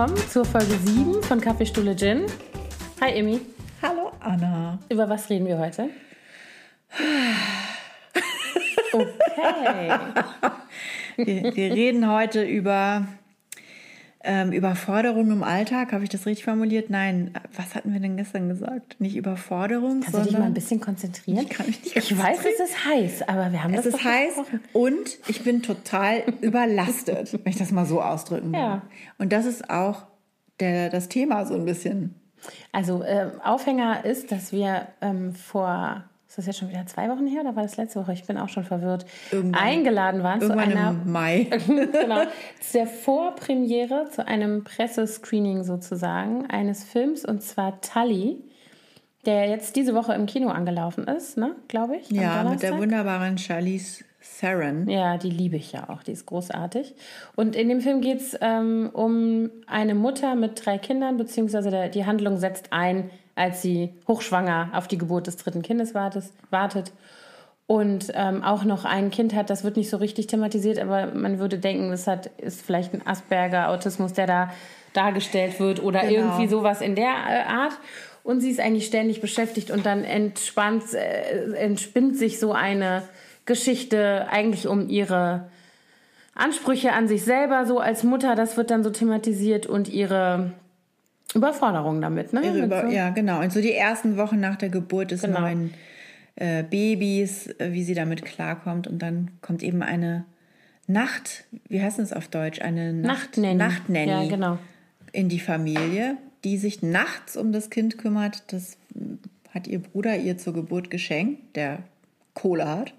willkommen zur Folge 7 von Kaffeestuhle Gin. Hi Emi. Hallo Anna. Über was reden wir heute? Okay. Wir, wir reden heute über ähm, Überforderung im Alltag. Habe ich das richtig formuliert? Nein. Was hatten wir denn gestern gesagt? Nicht Überforderung, Kannst du dich mal ein bisschen konzentrieren? Ich kann mich nicht Ich weiß, es ist heiß, aber wir haben Es das ist doch heiß besprochen. und ich bin total überlastet, wenn ich das mal so ausdrücken will. Ja. Und das ist auch der, das Thema so ein bisschen. Also äh, Aufhänger ist, dass wir ähm, vor, ist das jetzt schon wieder zwei Wochen her oder war das letzte Woche? Ich bin auch schon verwirrt. Irgendwann- Eingeladen waren zu einer im Mai. genau, zu der Vorpremiere, zu einem Pressescreening sozusagen eines Films und zwar Tully, der jetzt diese Woche im Kino angelaufen ist, ne, glaube ich. Ja, mit der wunderbaren Charlize Theron. Ja, die liebe ich ja auch, die ist großartig. Und in dem Film geht es ähm, um eine Mutter mit drei Kindern, beziehungsweise der, die Handlung setzt ein, als sie hochschwanger auf die Geburt des dritten Kindes wartet. Und ähm, auch noch ein Kind hat, das wird nicht so richtig thematisiert, aber man würde denken, das hat, ist vielleicht ein Asperger-Autismus, der da dargestellt wird oder Genau. irgendwie sowas in der äh, Art. Und sie ist eigentlich ständig beschäftigt und dann entspannt, äh, entspinnt sich so eine Geschichte eigentlich um ihre Ansprüche an sich selber, so als Mutter, das wird dann so thematisiert und ihre Überforderung damit, ne? Über, so- ja, genau. Und so die ersten Wochen nach der Geburt des Genau. neuen äh, Babys, äh, wie sie damit klarkommt. Und dann kommt eben eine Nacht, wie heißt es auf Deutsch? Eine Nacht, Nachtnanny. Nachtnanny Ja, genau. in die Familie, die sich nachts um das Kind kümmert. Das mm, hat ihr Bruder ihr zur Geburt geschenkt, der Kohle hat.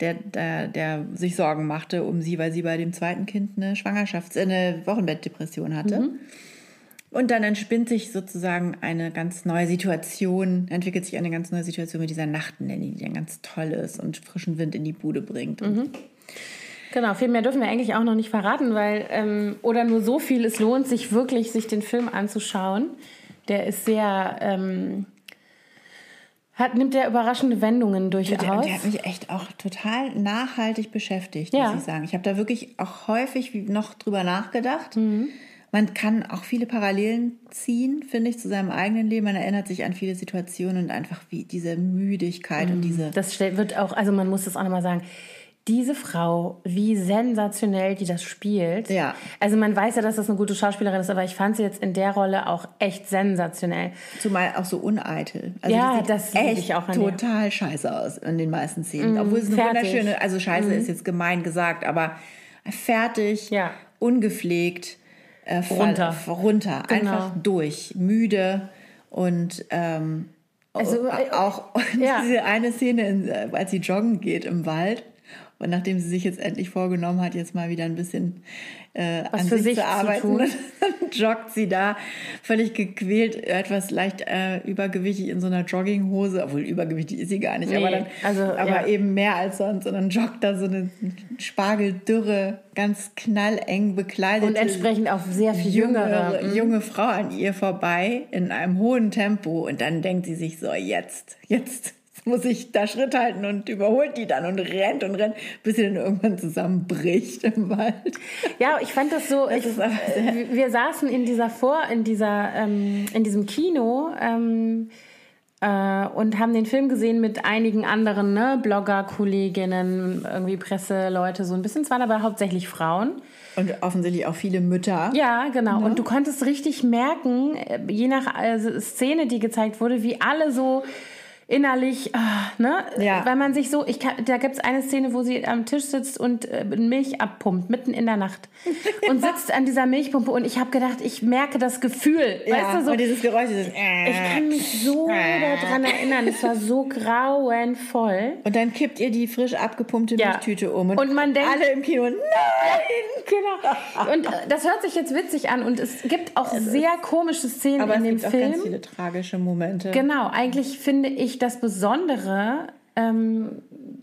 Der, der, der sich Sorgen machte um sie, weil sie bei dem zweiten Kind eine Schwangerschafts-, äh, eine Wochenbettdepression hatte. Und dann entspinnt sich sozusagen eine ganz neue Situation, entwickelt sich eine ganz neue Situation mit dieser Nachtnanny, die dann ganz toll ist und frischen Wind in die Bude bringt. Und Genau, viel mehr dürfen wir eigentlich auch noch nicht verraten, weil, ähm, oder nur so viel, es lohnt sich wirklich, sich den Film anzuschauen. Der ist sehr, ähm, hat, nimmt der überraschende Wendungen Der, durchaus. der hat mich echt auch total nachhaltig beschäftigt, Ja. muss ich sagen. Ich habe da wirklich auch häufig noch drüber nachgedacht. Mhm. Man kann auch viele Parallelen ziehen, finde ich, zu seinem eigenen Leben. Man erinnert sich an viele Situationen und einfach wie diese Müdigkeit Mhm. und diese Das wird auch, also man muss das auch nochmal sagen, diese Frau, wie sensationell die das spielt. Ja. Also man weiß ja, dass das eine gute Schauspielerin ist, aber ich fand sie jetzt in der Rolle auch echt sensationell. Zumal auch so uneitel. Also Ja, sieht das liebe echt ich auch an total scheiße aus in den meisten Szenen. Obwohl es eine fertig. wunderschöne, also scheiße ist jetzt gemein gesagt, aber fertig, Ja. ungepflegt, äh, Runter. runter, Genau. einfach durch, müde und ähm, Also, auch ja. diese eine Szene, in, äh, als sie joggen geht im Wald. Und nachdem sie sich jetzt endlich vorgenommen hat, jetzt mal wieder ein bisschen äh, Was an für sich, sich zu zu arbeiten, tun. dann joggt sie da völlig gequält, etwas leicht äh, übergewichtig in so einer Jogginghose, obwohl übergewichtig ist sie gar nicht, Nee, aber, dann, also, aber ja. eben mehr als sonst. Und dann joggt da so eine spargeldürre, ganz knalleng bekleidete Und entsprechend auch sehr viel jüngere. junge, junge Frau an ihr vorbei in einem hohen Tempo und dann denkt sie sich so, jetzt, jetzt muss ich da Schritt halten und überholt die dann und rennt und rennt, bis sie dann irgendwann zusammenbricht im Wald. Ja, ich fand das so. Ich, aber sehr- äh, wir saßen in dieser Vor, in dieser, ähm, in diesem Kino ähm, äh, und haben den Film gesehen mit einigen anderen ne, Blogger, Kolleginnen, irgendwie Presseleute, so ein bisschen. Es waren aber hauptsächlich Frauen. Und offensichtlich auch viele Mütter. Ja, genau. Und du konntest richtig merken, äh, je nach Szene, die gezeigt wurde, wie alle so innerlich, ah, ne? Ja. Weil man sich so, ich kann, da gibt es eine Szene, wo sie am Tisch sitzt und äh, Milch abpumpt, mitten in der Nacht. Und sitzt an dieser Milchpumpe und ich habe gedacht, ich merke das Gefühl. Ja, weißt du, so, und dieses Geräusch, dieses äh. ich kann mich so daran erinnern, es war so grauenvoll. Und dann kippt ihr die frisch abgepumpte Ja. Milchtüte um. Und, Und man denkt- alle im Kino, nein! Genau. Und äh, das hört sich jetzt witzig an und es gibt auch sehr komische Szenen Aber in es dem gibt auch Film. ganz viele tragische Momente. Genau, eigentlich finde ich das Besondere, ähm,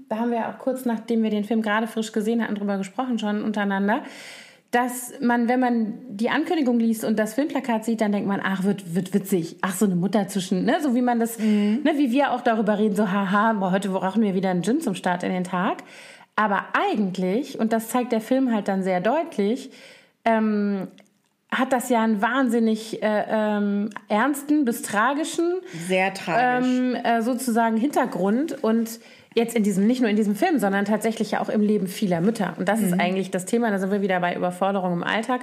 da haben wir auch kurz nachdem wir den Film gerade frisch gesehen hatten, drüber gesprochen schon untereinander, dass man, wenn man die Ankündigung liest und das Filmplakat sieht, dann denkt man, ach, wird, wird witzig. Ach, so eine Mutter zwischen, ne? So wie man das, ne, wie wir auch darüber reden, so, haha, boah, heute brauchen wir wieder einen Gin zum Start in den Tag. Aber eigentlich, und das zeigt der Film halt dann sehr deutlich, ähm, hat das ja einen wahnsinnig äh, ähm, ernsten bis tragischen Sehr tragisch. ähm, äh, sozusagen Hintergrund und jetzt in diesem, nicht nur in diesem Film, sondern tatsächlich ja auch im Leben vieler Mütter. Und das ist eigentlich das Thema, da sind wir wieder bei Überforderung im Alltag.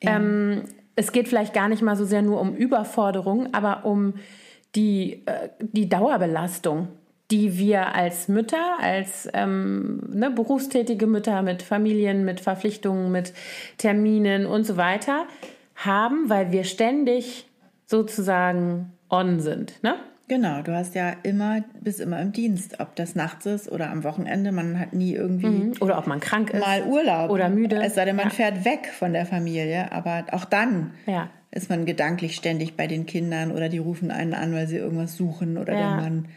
Ähm, es geht vielleicht gar nicht mal so sehr nur um Überforderung, aber um die, äh, die Dauerbelastung, die wir als Mütter, als ähm, ne, berufstätige Mütter mit Familien, mit Verpflichtungen, mit Terminen und so weiter haben, weil wir ständig sozusagen on sind. Ne? Genau, du hast ja immer, bist immer im Dienst, ob das nachts ist oder am Wochenende. Man hat nie irgendwie Oder ob man krank ist. mal Urlaub. Oder müde. Es sei denn, man Ja. fährt weg von der Familie. Aber auch dann Ja. ist man gedanklich ständig bei den Kindern oder die rufen einen an, weil sie irgendwas suchen oder der Ja. Mann.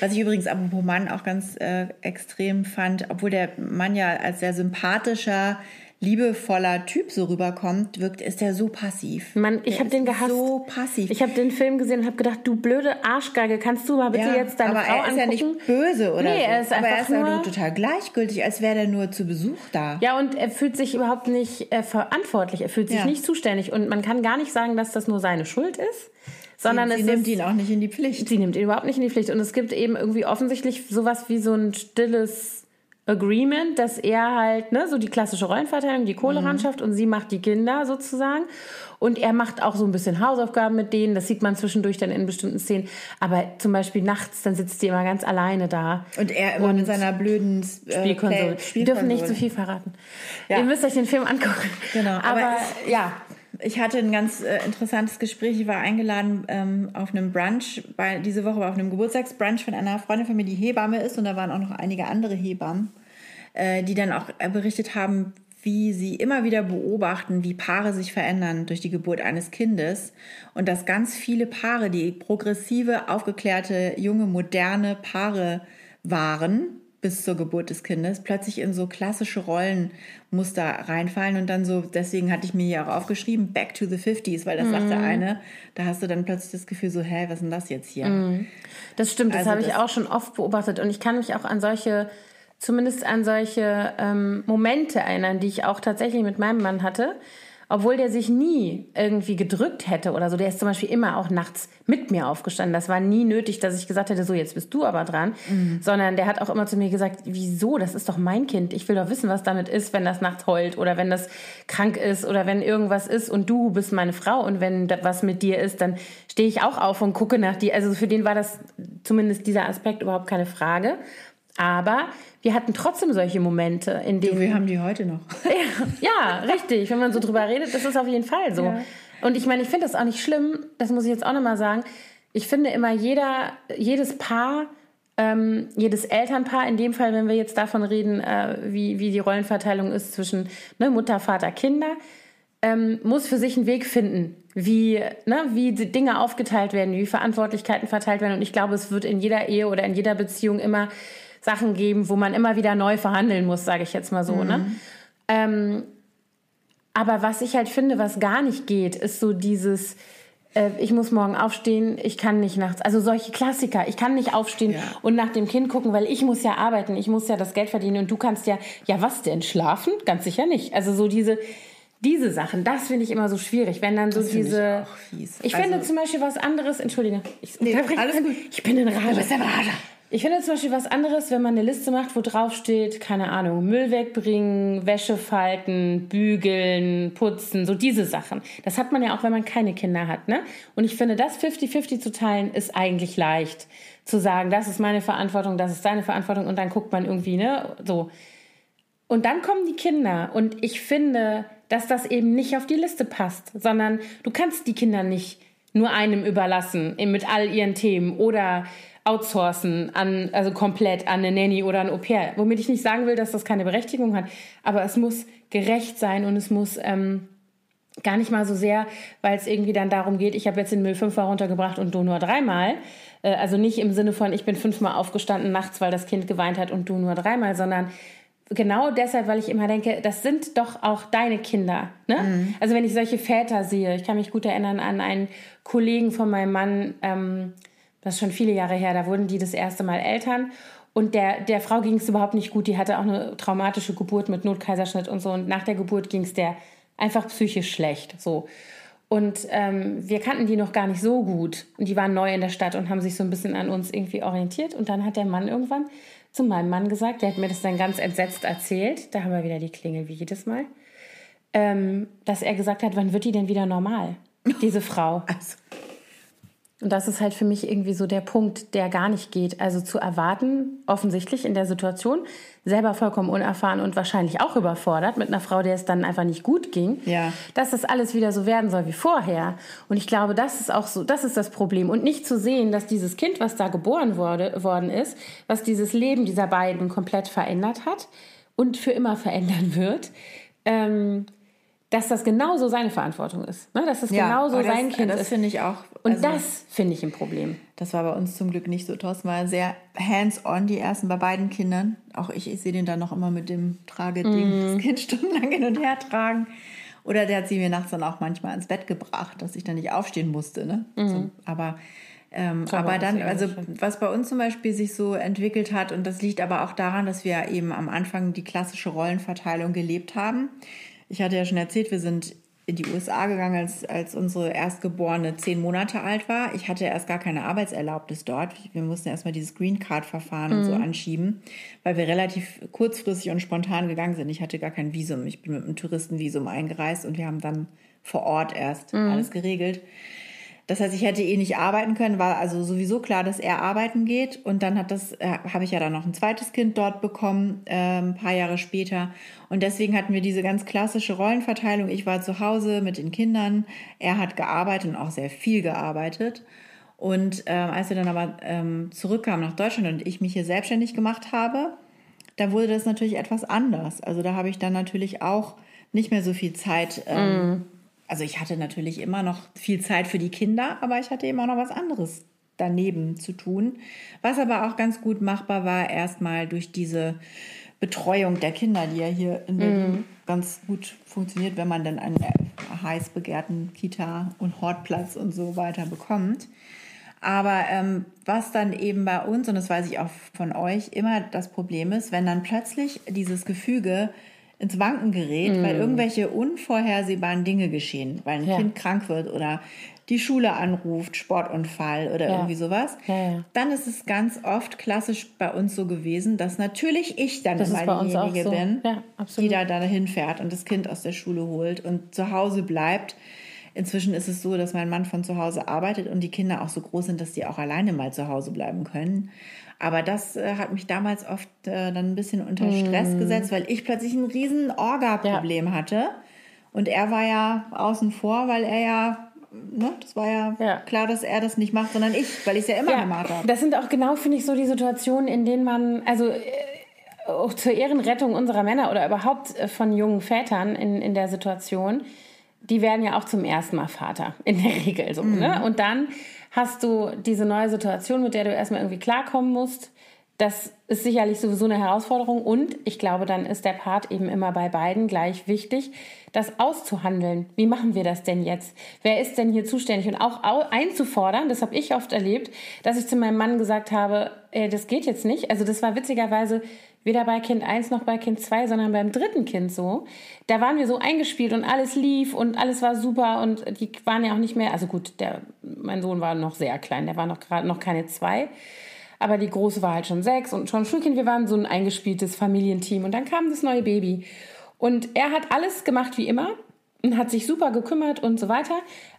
Was ich übrigens apropos Mann auch ganz äh, extrem fand, obwohl der Mann ja als sehr sympathischer, liebevoller Typ so rüberkommt, wirkt, ist der so passiv. Mann, ich habe den ist gehasst. So passiv. Ich habe den Film gesehen und habe gedacht, du blöde Arschgeige, kannst du mal bitte jetzt deine aber Frau er ist ja angucken? nicht böse oder Nee, so. er ist aber er einfach ist ja nur- total gleichgültig, als wäre der nur zu Besuch da. Ja, und er fühlt sich überhaupt nicht äh, verantwortlich. Er fühlt sich Ja. nicht zuständig. Und man kann gar nicht sagen, dass das nur seine Schuld ist, sondern sie es nimmt ist, ihn auch nicht in die Pflicht. sie nimmt ihn überhaupt nicht in die Pflicht. Und es gibt eben irgendwie offensichtlich sowas wie so ein stilles Agreement, dass er halt, ne, so die klassische Rollenverteilung, die Kohle Mhm. und sie macht die Kinder sozusagen. Und er macht auch so ein bisschen Hausaufgaben mit denen. Das sieht man zwischendurch dann in bestimmten Szenen. Aber zum Beispiel nachts, dann sitzt die immer ganz alleine da. Und er immer mit seiner blöden äh, Spielkonsole. Wir dürfen nicht zu Spielkonsole. viel verraten. Ja. Ihr müsst euch den Film angucken. Genau, Aber, aber ja, Ich hatte ein ganz äh, interessantes Gespräch. Ich war eingeladen ähm, auf einem Brunch, bei, diese Woche war auf einem Geburtstagsbrunch von einer Freundin von mir, die Hebamme ist. Und da waren auch noch einige andere Hebammen, äh, die dann auch äh, berichtet haben, wie sie immer wieder beobachten, wie Paare sich verändern durch die Geburt eines Kindes. Und dass ganz viele Paare, die progressive, aufgeklärte, junge, moderne Paare waren, bis zur Geburt des Kindes plötzlich in so klassische Rollenmuster reinfallen und dann so, deswegen hatte ich mir hier auch aufgeschrieben, back to the 50s, weil das sagte eine, da hast du dann plötzlich das Gefühl so, hä, was ist denn das jetzt hier? das stimmt. Das Also habe ich auch schon oft beobachtet. Und ich kann mich auch an solche, zumindest an solche ähm, Momente erinnern, die ich auch tatsächlich mit meinem Mann hatte. Obwohl der sich nie irgendwie gedrückt hätte oder so. Der ist zum Beispiel immer auch nachts mit mir aufgestanden. Das war nie nötig, dass ich gesagt hätte, so jetzt bist du aber dran. Sondern der hat auch immer zu mir gesagt, wieso? Das ist doch mein Kind. Ich will doch wissen, was damit ist, wenn das nachts heult oder wenn das krank ist oder wenn irgendwas ist und du bist meine Frau und wenn was mit dir ist, dann stehe ich auch auf und gucke nach dir. Also für den war das zumindest dieser Aspekt überhaupt keine Frage. Aber wir hatten trotzdem solche Momente, in denen Wir haben die heute noch. ja, richtig. Wenn man so drüber redet, das ist auf jeden Fall so. Ja. Und ich meine, ich finde das auch nicht schlimm, das muss ich jetzt auch nochmal sagen. Ich finde immer, jeder, jedes Paar, ähm, jedes Elternpaar, in dem Fall, wenn wir jetzt davon reden, äh, wie, wie die Rollenverteilung ist zwischen ne, Mutter, Vater, Kinder, ähm, muss für sich einen Weg finden, wie, ne, wie die Dinge aufgeteilt werden, wie Verantwortlichkeiten verteilt werden. Und ich glaube, es wird in jeder Ehe oder in jeder Beziehung immer Sachen geben, wo man immer wieder neu verhandeln muss, sage ich jetzt mal so. Ne? Ähm, aber was ich halt finde, was gar nicht geht, ist so dieses, äh, ich muss morgen aufstehen, ich kann nicht nachts, also solche Klassiker, ich kann nicht aufstehen Ja. und nach dem Kind gucken, weil ich muss ja arbeiten, ich muss ja das Geld verdienen und du kannst ja, ja was denn, schlafen? Ganz sicher nicht. Also so diese, diese Sachen, das finde ich immer so schwierig, wenn dann so Das ich diese... auch fies. Ich Also- finde zum Beispiel was anderes, entschuldige, ich, Nee, alles gut. ich bin in Rage. Du bist ein Rager. Ich finde zum Beispiel was anderes, wenn man eine Liste macht, wo drauf steht, keine Ahnung, Müll wegbringen, Wäsche falten, bügeln, putzen, so diese Sachen. Das hat man ja auch, wenn man keine Kinder hat, ne? Und ich finde, das 50-50 zu teilen, ist eigentlich leicht. Zu sagen, das ist meine Verantwortung, das ist deine Verantwortung und dann guckt man irgendwie, ne? So. Und dann kommen die Kinder und ich finde, dass das eben nicht auf die Liste passt, sondern du kannst die Kinder nicht nur einem überlassen mit all ihren Themen oder outsourcen an, also komplett an eine Nanny oder ein Au pair. Womit ich nicht sagen will, dass das keine Berechtigung hat, aber es muss gerecht sein und es muss ähm, gar nicht mal so sehr, weil es irgendwie dann darum geht, ich habe jetzt den Müll fünfmal runtergebracht und du nur dreimal. Äh, also nicht im Sinne von, ich bin fünfmal aufgestanden nachts, weil das Kind geweint hat und du nur dreimal, sondern genau deshalb, weil ich immer denke, das sind doch auch deine Kinder. Ne? Also wenn ich solche Väter sehe, ich kann mich gut erinnern an einen Kollegen von meinem Mann, ähm, das ist schon viele Jahre her, da wurden die das erste Mal Eltern. Und der, der Frau ging es überhaupt nicht gut. Die hatte auch eine traumatische Geburt mit Notkaiserschnitt und so. Und nach der Geburt ging es der einfach psychisch schlecht. So. Und ähm, wir kannten die noch gar nicht so gut. Und die waren neu in der Stadt und haben sich so ein bisschen an uns irgendwie orientiert. Und dann hat der Mann irgendwann zu meinem Mann gesagt, der hat mir das dann ganz entsetzt erzählt, da haben wir wieder die Klingel wie jedes Mal, ähm, dass er gesagt hat, wann wird die denn wieder normal, diese Frau? Also. Und das ist halt für mich irgendwie so der Punkt, der gar nicht geht. Also zu erwarten, offensichtlich in der Situation, selber vollkommen unerfahren und wahrscheinlich auch überfordert mit einer Frau, der es dann einfach nicht gut ging, ja. dass das alles wieder so werden soll wie vorher. Und ich glaube, das ist auch so, das ist das Problem. Und nicht zu sehen, dass dieses Kind, was da geboren wurde, worden ist, was dieses Leben dieser beiden komplett verändert hat und für immer verändern wird, ähm, dass das genauso seine Verantwortung ist. Ne? Dass das ja, genauso das, sein Kind das ist. Das finde ich auch. Und also, das finde ich ein Problem. Das war bei uns zum Glück nicht so. Thorsten war sehr hands-on, die ersten bei beiden Kindern. Auch ich, ich sehe den dann noch immer mit dem Trageding, mm. das Kind stundenlang hin und her tragen. Oder der hat sie mir nachts dann auch manchmal ins Bett gebracht, dass ich dann nicht aufstehen musste. Ne? Mm. So, aber ähm, aber dann, also was bei uns zum Beispiel sich so entwickelt hat, und das liegt aber auch daran, dass wir eben am Anfang die klassische Rollenverteilung gelebt haben. Ich hatte ja schon erzählt, wir sind in die USA gegangen, als, als unsere Erstgeborene zehn Monate alt war. Ich hatte erst gar keine Arbeitserlaubnis dort. Wir mussten erstmal dieses Green Card-Verfahren mhm. und so anschieben, weil wir relativ kurzfristig und spontan gegangen sind. Ich hatte gar kein Visum. Ich bin mit einem Touristenvisum eingereist und wir haben dann vor Ort erst mhm. alles geregelt. Das heißt, ich hätte eh nicht arbeiten können, war also sowieso klar, dass er arbeiten geht. Und dann hat das, äh, habe ich ja dann noch ein zweites Kind dort bekommen, äh, ein paar Jahre später. Und deswegen hatten wir diese ganz klassische Rollenverteilung. Ich war zu Hause mit den Kindern, er hat gearbeitet und auch sehr viel gearbeitet. Und äh, als wir dann aber ähm, zurückkamen nach Deutschland und ich mich hier selbstständig gemacht habe, da wurde das natürlich etwas anders. Also da habe ich dann natürlich auch nicht mehr so viel Zeit ähm, mm also ich hatte natürlich immer noch viel Zeit für die Kinder, aber ich hatte immer noch was anderes daneben zu tun. Was aber auch ganz gut machbar war, erstmal durch diese Betreuung der Kinder, die ja hier in Berlin mm. ganz gut funktioniert, wenn man dann einen heiß begehrten Kita- und Hortplatz und so weiter bekommt. Aber ähm, was dann eben bei uns, und das weiß ich auch von euch, immer das Problem ist, wenn dann plötzlich dieses Gefüge ins Wanken gerät, mm. weil irgendwelche unvorhersehbaren Dinge geschehen, weil ein ja. Kind krank wird oder die Schule anruft, Sportunfall oder ja. irgendwie sowas, ja, dann ist es ganz oft klassisch bei uns so gewesen, dass natürlich ich dann das immer diejenige so. bin, die da dahin fährt und das Kind aus der Schule holt und zu Hause bleibt. Inzwischen ist es so, dass mein Mann von zu Hause arbeitet und die Kinder auch so groß sind, dass die auch alleine mal zu Hause bleiben können. Aber das äh, hat mich damals oft äh, dann ein bisschen unter Stress mm. gesetzt, weil ich plötzlich ein riesen Orga-Problem ja. hatte. Und er war ja außen vor, weil er ja, ne, das war ja, ja, klar, dass er das nicht macht, sondern ich, weil ich es ja immer ja, gemacht habe. Das sind auch genau, finde ich, so die Situationen, in denen man, also äh, auch zur Ehrenrettung unserer Männer oder überhaupt äh, von jungen Vätern in, in der Situation, die werden ja auch zum ersten Mal Vater, in der Regel so. Mhm. Ne? Und dann hast du diese neue Situation, mit der du erstmal irgendwie klarkommen musst. Das ist sicherlich sowieso eine Herausforderung und ich glaube, dann ist der Part eben immer bei beiden gleich wichtig, das auszuhandeln. Wie machen wir das denn jetzt? Wer ist denn hier zuständig? Und auch einzufordern, das habe ich oft erlebt, dass ich zu meinem Mann gesagt habe, ey, das geht jetzt nicht. Also das war witzigerweise weder bei Kind 1 noch bei Kind 2, sondern beim dritten Kind so. Da waren wir so eingespielt und alles lief und alles war super und die waren ja auch nicht mehr, also gut, der, mein Sohn war noch sehr klein, der war noch gerade noch keine zwei. Aber die Große war halt schon sechs und schon Schulkind. Wir waren so ein eingespieltes Familienteam. Und dann kam das neue Baby. Und er hat alles gemacht wie immer und hat sich super gekümmert und so weiter.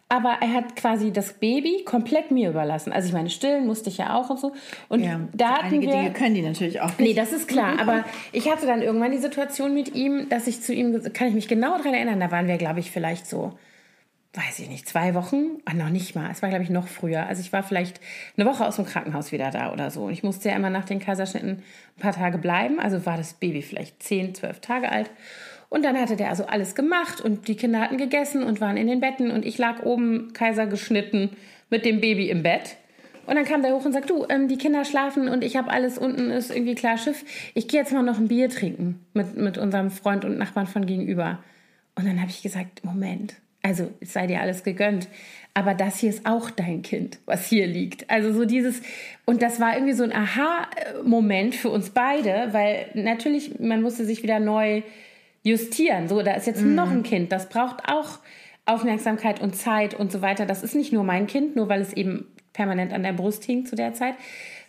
Aber er hat quasi das Baby komplett mir überlassen. Also ich meine, stillen musste ich ja auch und so. Und ja, da hatten einige wir, Dinge können die natürlich auch nicht. Nee, das ist klar. Aber ich hatte dann irgendwann die Situation mit ihm, dass ich zu ihm, kann ich mich genau daran erinnern, da waren wir, glaube ich, vielleicht so, weiß ich nicht, zwei Wochen, ah, noch nicht mal. Es war, glaube ich, noch früher. Also ich war vielleicht eine Woche aus dem Krankenhaus wieder da oder so. Und ich musste ja immer nach den Kaiserschnitten ein paar Tage bleiben. Also war das Baby vielleicht zehn, zwölf Tage alt. Und dann hatte der also alles gemacht und die Kinder hatten gegessen und waren in den Betten und ich lag oben Kaiser geschnitten mit dem Baby im Bett. Und dann kam der hoch und sagt, du, ähm, die Kinder schlafen und ich habe alles unten, ist irgendwie klar Schiff. Ich gehe jetzt mal noch ein Bier trinken mit, mit unserem Freund und Nachbarn von gegenüber. Und dann habe ich gesagt, Moment, also es sei dir alles gegönnt, aber das hier ist auch dein Kind, was hier liegt. Also so dieses, und das war irgendwie so ein Aha-Moment für uns beide, weil natürlich, man musste sich wieder neu justieren. So, da ist jetzt Mhm. noch ein Kind, das braucht auch Aufmerksamkeit und Zeit und so weiter. Das ist nicht nur mein Kind, nur weil es eben permanent an der Brust hing zu der Zeit.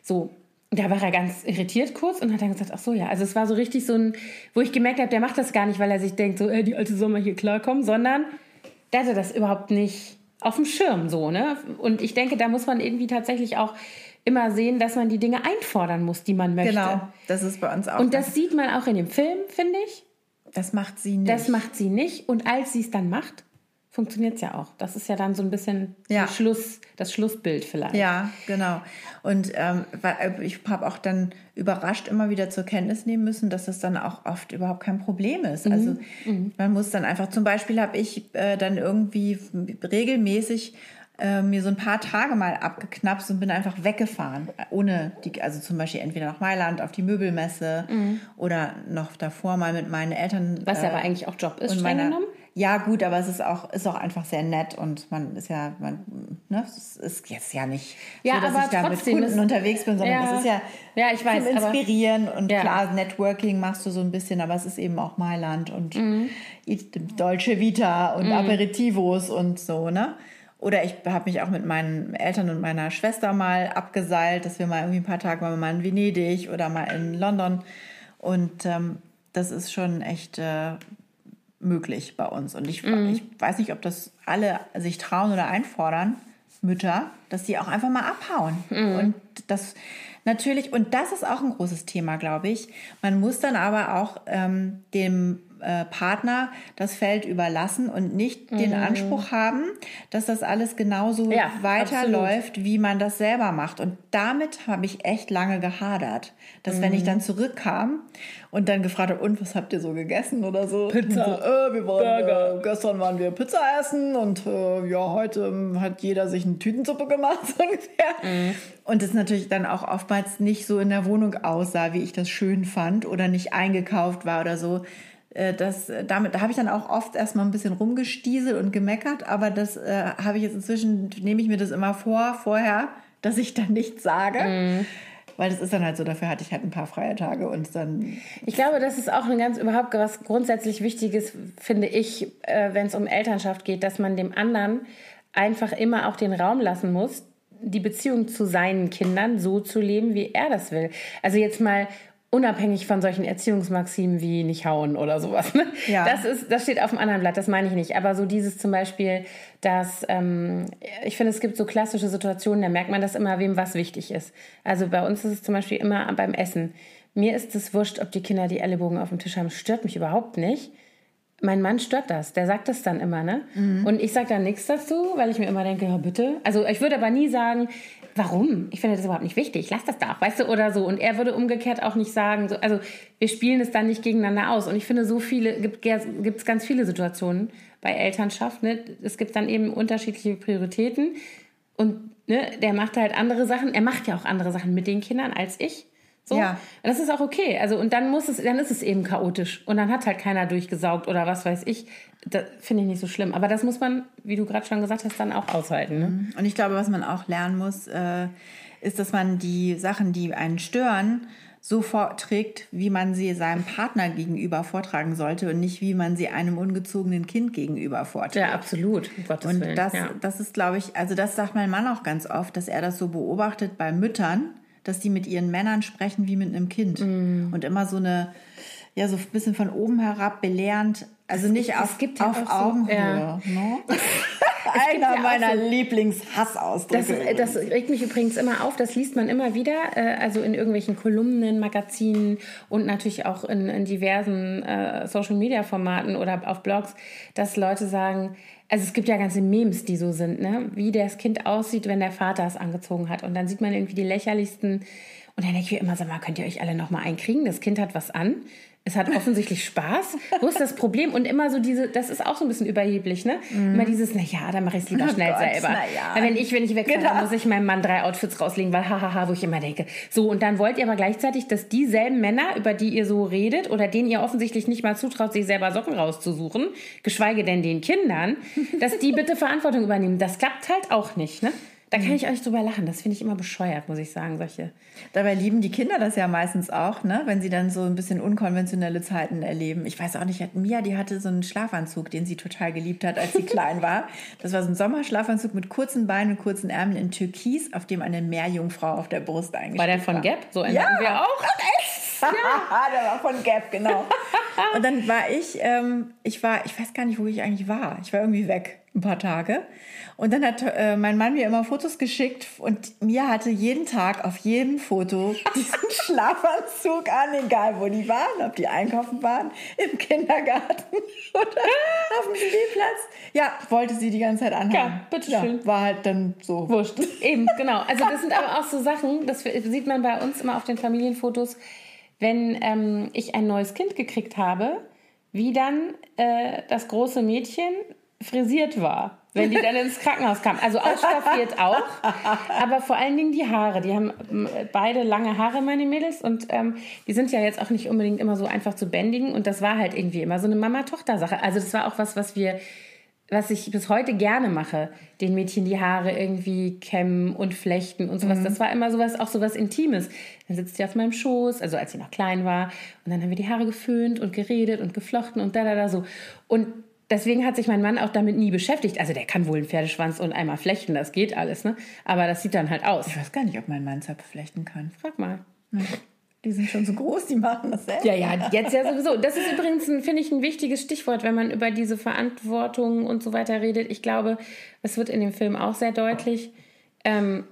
So, da war er ganz irritiert kurz und hat dann gesagt, ach so, ja. Also es war so richtig so ein, wo ich gemerkt habe, der macht das gar nicht, weil er sich denkt, so, äh, die alte soll mal hier klarkommen, sondern der hatte das überhaupt nicht auf dem Schirm so, ne? Und ich denke, da muss man irgendwie tatsächlich auch immer sehen, dass man die Dinge einfordern muss, die man möchte. Genau, das ist bei uns auch. Und das sieht man auch in dem Film, finde ich. das macht sie nicht. Das macht sie nicht. Und als sie es dann macht, funktioniert es ja auch. Das ist ja dann so ein bisschen Ja. Schluss, das Schlussbild vielleicht. Ja, genau. Und ähm, ich habe auch dann überrascht immer wieder zur Kenntnis nehmen müssen, dass das dann auch oft überhaupt kein Problem ist. Mhm. Also man muss dann einfach, zum Beispiel habe ich äh, dann irgendwie regelmäßig äh, mir so ein paar Tage mal abgeknapst und bin einfach weggefahren. Ohne die, also zum Beispiel entweder nach Mailand auf die Möbelmesse oder noch davor mal mit meinen Eltern. Mhm. Was ja äh, aber eigentlich auch Job ist, streng meiner, genommen. Ja, gut, aber es ist auch, ist auch einfach sehr nett und man ist ja, man, ne, es ist jetzt ja nicht Ja, so, dass aber ich da mit Kunden ist- unterwegs bin, sondern Ja. es ist ja, Ja, ich weiß, zum aber- Inspirieren und Ja. klar, Networking machst du so ein bisschen, aber es ist eben auch Mailand und Mhm. Dolce Vita und Aperitivos und so, ne? Oder ich habe mich auch mit meinen Eltern und meiner Schwester mal abgeseilt, dass wir mal irgendwie ein paar Tage waren mal in Venedig oder mal in London. Und ähm, das ist schon echt äh, möglich bei uns. Und ich, ich weiß nicht, ob das alle sich trauen oder einfordern, Mütter, dass die auch einfach mal abhauen. Und das natürlich, und das ist auch ein großes Thema, glaube ich. Man muss dann aber auch ähm, dem äh, Partner das Feld überlassen und nicht den Anspruch haben, dass das alles genauso Ja, weiterläuft, wie man das selber macht. Und damit habe ich echt lange gehadert. Dass wenn ich dann zurückkam und dann gefragt habe, und was habt ihr so gegessen oder so? Pizza, so, äh, wir waren, Burger. äh, gestern waren wir Pizza essen und äh, ja, heute ähm, hat jeder sich eine Tütensuppe gemacht, so ungefähr. Und es natürlich dann auch oftmals nicht so in der Wohnung aussah, wie ich das schön fand oder nicht eingekauft war oder so. Äh, Das, äh, damit, da habe ich dann auch oft erstmal ein bisschen rumgestieselt und gemeckert, aber das äh, habe ich jetzt inzwischen, nehme ich mir das immer vor, vorher, dass ich dann nichts sage. Weil das ist dann halt so, dafür hatte ich halt ein paar freie Tage und dann Ich glaube, das ist auch ein ganz überhaupt was grundsätzlich Wichtiges, finde ich, äh, wenn es um Elternschaft geht, dass man dem anderen einfach immer auch den Raum lassen muss, die Beziehung zu seinen Kindern so zu leben, wie er das will. Also jetzt mal unabhängig von solchen Erziehungsmaximen wie nicht hauen oder sowas. Ne? Ja. Das ist, das steht auf dem anderen Blatt, das meine ich nicht. Aber so dieses zum Beispiel, dass ähm, ich finde, es gibt so klassische Situationen, da merkt man das immer, wem was wichtig ist. Also bei uns ist es zum Beispiel immer beim Essen. Mir ist es wurscht, ob die Kinder die Ellenbogen auf dem Tisch haben. Stört mich überhaupt nicht. Mein Mann stört das. Der sagt das dann immer, ne? Und ich sage dann nichts dazu, weil ich mir immer denke, ja bitte. Also ich würde aber nie sagen, warum? Ich finde das überhaupt nicht wichtig. Lass das doch, weißt du, oder so. Und er würde umgekehrt auch nicht sagen, so, also wir spielen es dann nicht gegeneinander aus. Und ich finde, so viele, gibt es ganz viele Situationen bei Elternschaft. Ne? Es gibt dann eben unterschiedliche Prioritäten. Und ne, der macht halt andere Sachen. Er macht ja auch andere Sachen mit den Kindern als ich. So. Ja. Das ist auch okay. Also, und dann muss es, dann ist es eben chaotisch. Und dann hat halt keiner durchgesaugt oder was weiß ich. Das finde ich nicht so schlimm. Aber das muss man, wie du gerade schon gesagt hast, dann auch aushalten. Ne? Und ich glaube, was man auch lernen muss, äh, ist, dass man die Sachen, die einen stören, so vorträgt, wie man sie seinem Partner gegenüber vortragen sollte und nicht, wie man sie einem ungezogenen Kind gegenüber vorträgt. Ja, absolut. Um Gottes Und Willen. das, ja. das ist, glaube ich, also das sagt mein Mann auch ganz oft, dass er das so beobachtet bei Müttern, dass die mit ihren Männern sprechen wie mit einem Kind. Mm. Und immer so eine, ja, so ein bisschen von oben herab belehrend, also nicht es auf, gibt ja auf auch so- Augenhöhe. ja. Ne? gibt Einer ja meiner so- Lieblingshassausdrücke. Das, das regt mich übrigens immer auf, das liest man immer wieder, äh, also in irgendwelchen Kolumnen, Magazinen und natürlich auch in, in diversen äh, Social-Media-Formaten oder auf Blogs, dass Leute sagen, also es gibt ja ganze Memes, die so sind, ne? wie das Kind aussieht, wenn der Vater es angezogen hat. Und dann sieht man irgendwie die lächerlichsten. Und dann denke ich mir immer, sag mal, könnt ihr euch alle noch mal einkriegen? Das Kind hat was an. Es hat offensichtlich Spaß. Wo ist das Problem? Und immer so diese, das ist auch so ein bisschen überheblich, ne? Immer dieses, na ja, dann mache ich es lieber. Oh schnell Gott, selber. ja. Wenn ich, wenn ich wegfahre, Genau. muss ich meinem Mann drei Outfits rauslegen, weil hahaha, wo ich immer denke. So, und dann wollt ihr aber gleichzeitig, dass dieselben Männer, über die ihr so redet oder denen ihr offensichtlich nicht mal zutraut, sich selber Socken rauszusuchen, geschweige denn den Kindern, dass die bitte Verantwortung übernehmen. Das klappt halt auch nicht, ne? Da kann ich auch nicht drüber lachen. Das finde ich immer bescheuert, muss ich sagen, solche. Dabei lieben die Kinder das ja meistens auch, ne? wenn sie dann so ein bisschen unkonventionelle Zeiten erleben. Ich weiß auch nicht, Mia, die hatte so einen Schlafanzug, den sie total geliebt hat, als sie klein war. Das war so ein Sommerschlafanzug mit kurzen Beinen und kurzen Ärmeln in Türkis, auf dem eine Meerjungfrau auf der Brust eingeschrieben war. War der von Gap? So einen ja, wir auch. Ja. der war von Gap, genau. Und dann war ich, ähm, ich war, ich weiß gar nicht, wo ich eigentlich war. Ich war irgendwie weg ein paar Tage. Und dann hat äh, mein Mann mir immer Fotos geschickt und mir hatte jeden Tag auf jedem Foto diesen Schlafanzug an, egal wo die waren, ob die einkaufen waren, im Kindergarten oder auf dem Spielplatz. Ja, wollte sie die ganze Zeit anhaben. Ja, bitteschön. Ja, war halt dann so. Wurscht. Eben, genau. Also das sind aber auch so Sachen, das sieht man bei uns immer auf den Familienfotos, wenn ähm, ich ein neues Kind gekriegt habe, wie dann äh, das große Mädchen frisiert war, wenn die dann ins Krankenhaus kam. Also ausstaffiert auch, aber vor allen Dingen die Haare. Die haben beide lange Haare, meine Mädels, und ähm, die sind ja jetzt auch nicht unbedingt immer so einfach zu bändigen. Und das war halt irgendwie immer so eine Mama-Tochter-Sache. Also das war auch was, was wir was ich bis heute gerne mache, den Mädchen die Haare irgendwie kämmen und flechten und sowas. Mhm. Das war immer sowas, auch sowas Intimes. Dann sitzt sie auf meinem Schoß, also als sie noch klein war, und dann haben wir die Haare geföhnt und geredet und geflochten und da, da, da so. Und deswegen hat sich mein Mann auch damit nie beschäftigt. Also der kann wohl einen Pferdeschwanz und einmal flechten, das geht alles, ne? Aber das sieht dann halt aus. Ich weiß gar nicht, ob mein Mann Zöpfe flechten kann. Frag mal. Die sind schon so groß, die machen das selbst. Ja, ja, jetzt ja sowieso. Das ist übrigens, finde ich, ein wichtiges Stichwort, wenn man über diese Verantwortung und so weiter redet. Ich glaube, es wird in dem Film auch sehr deutlich, ähm,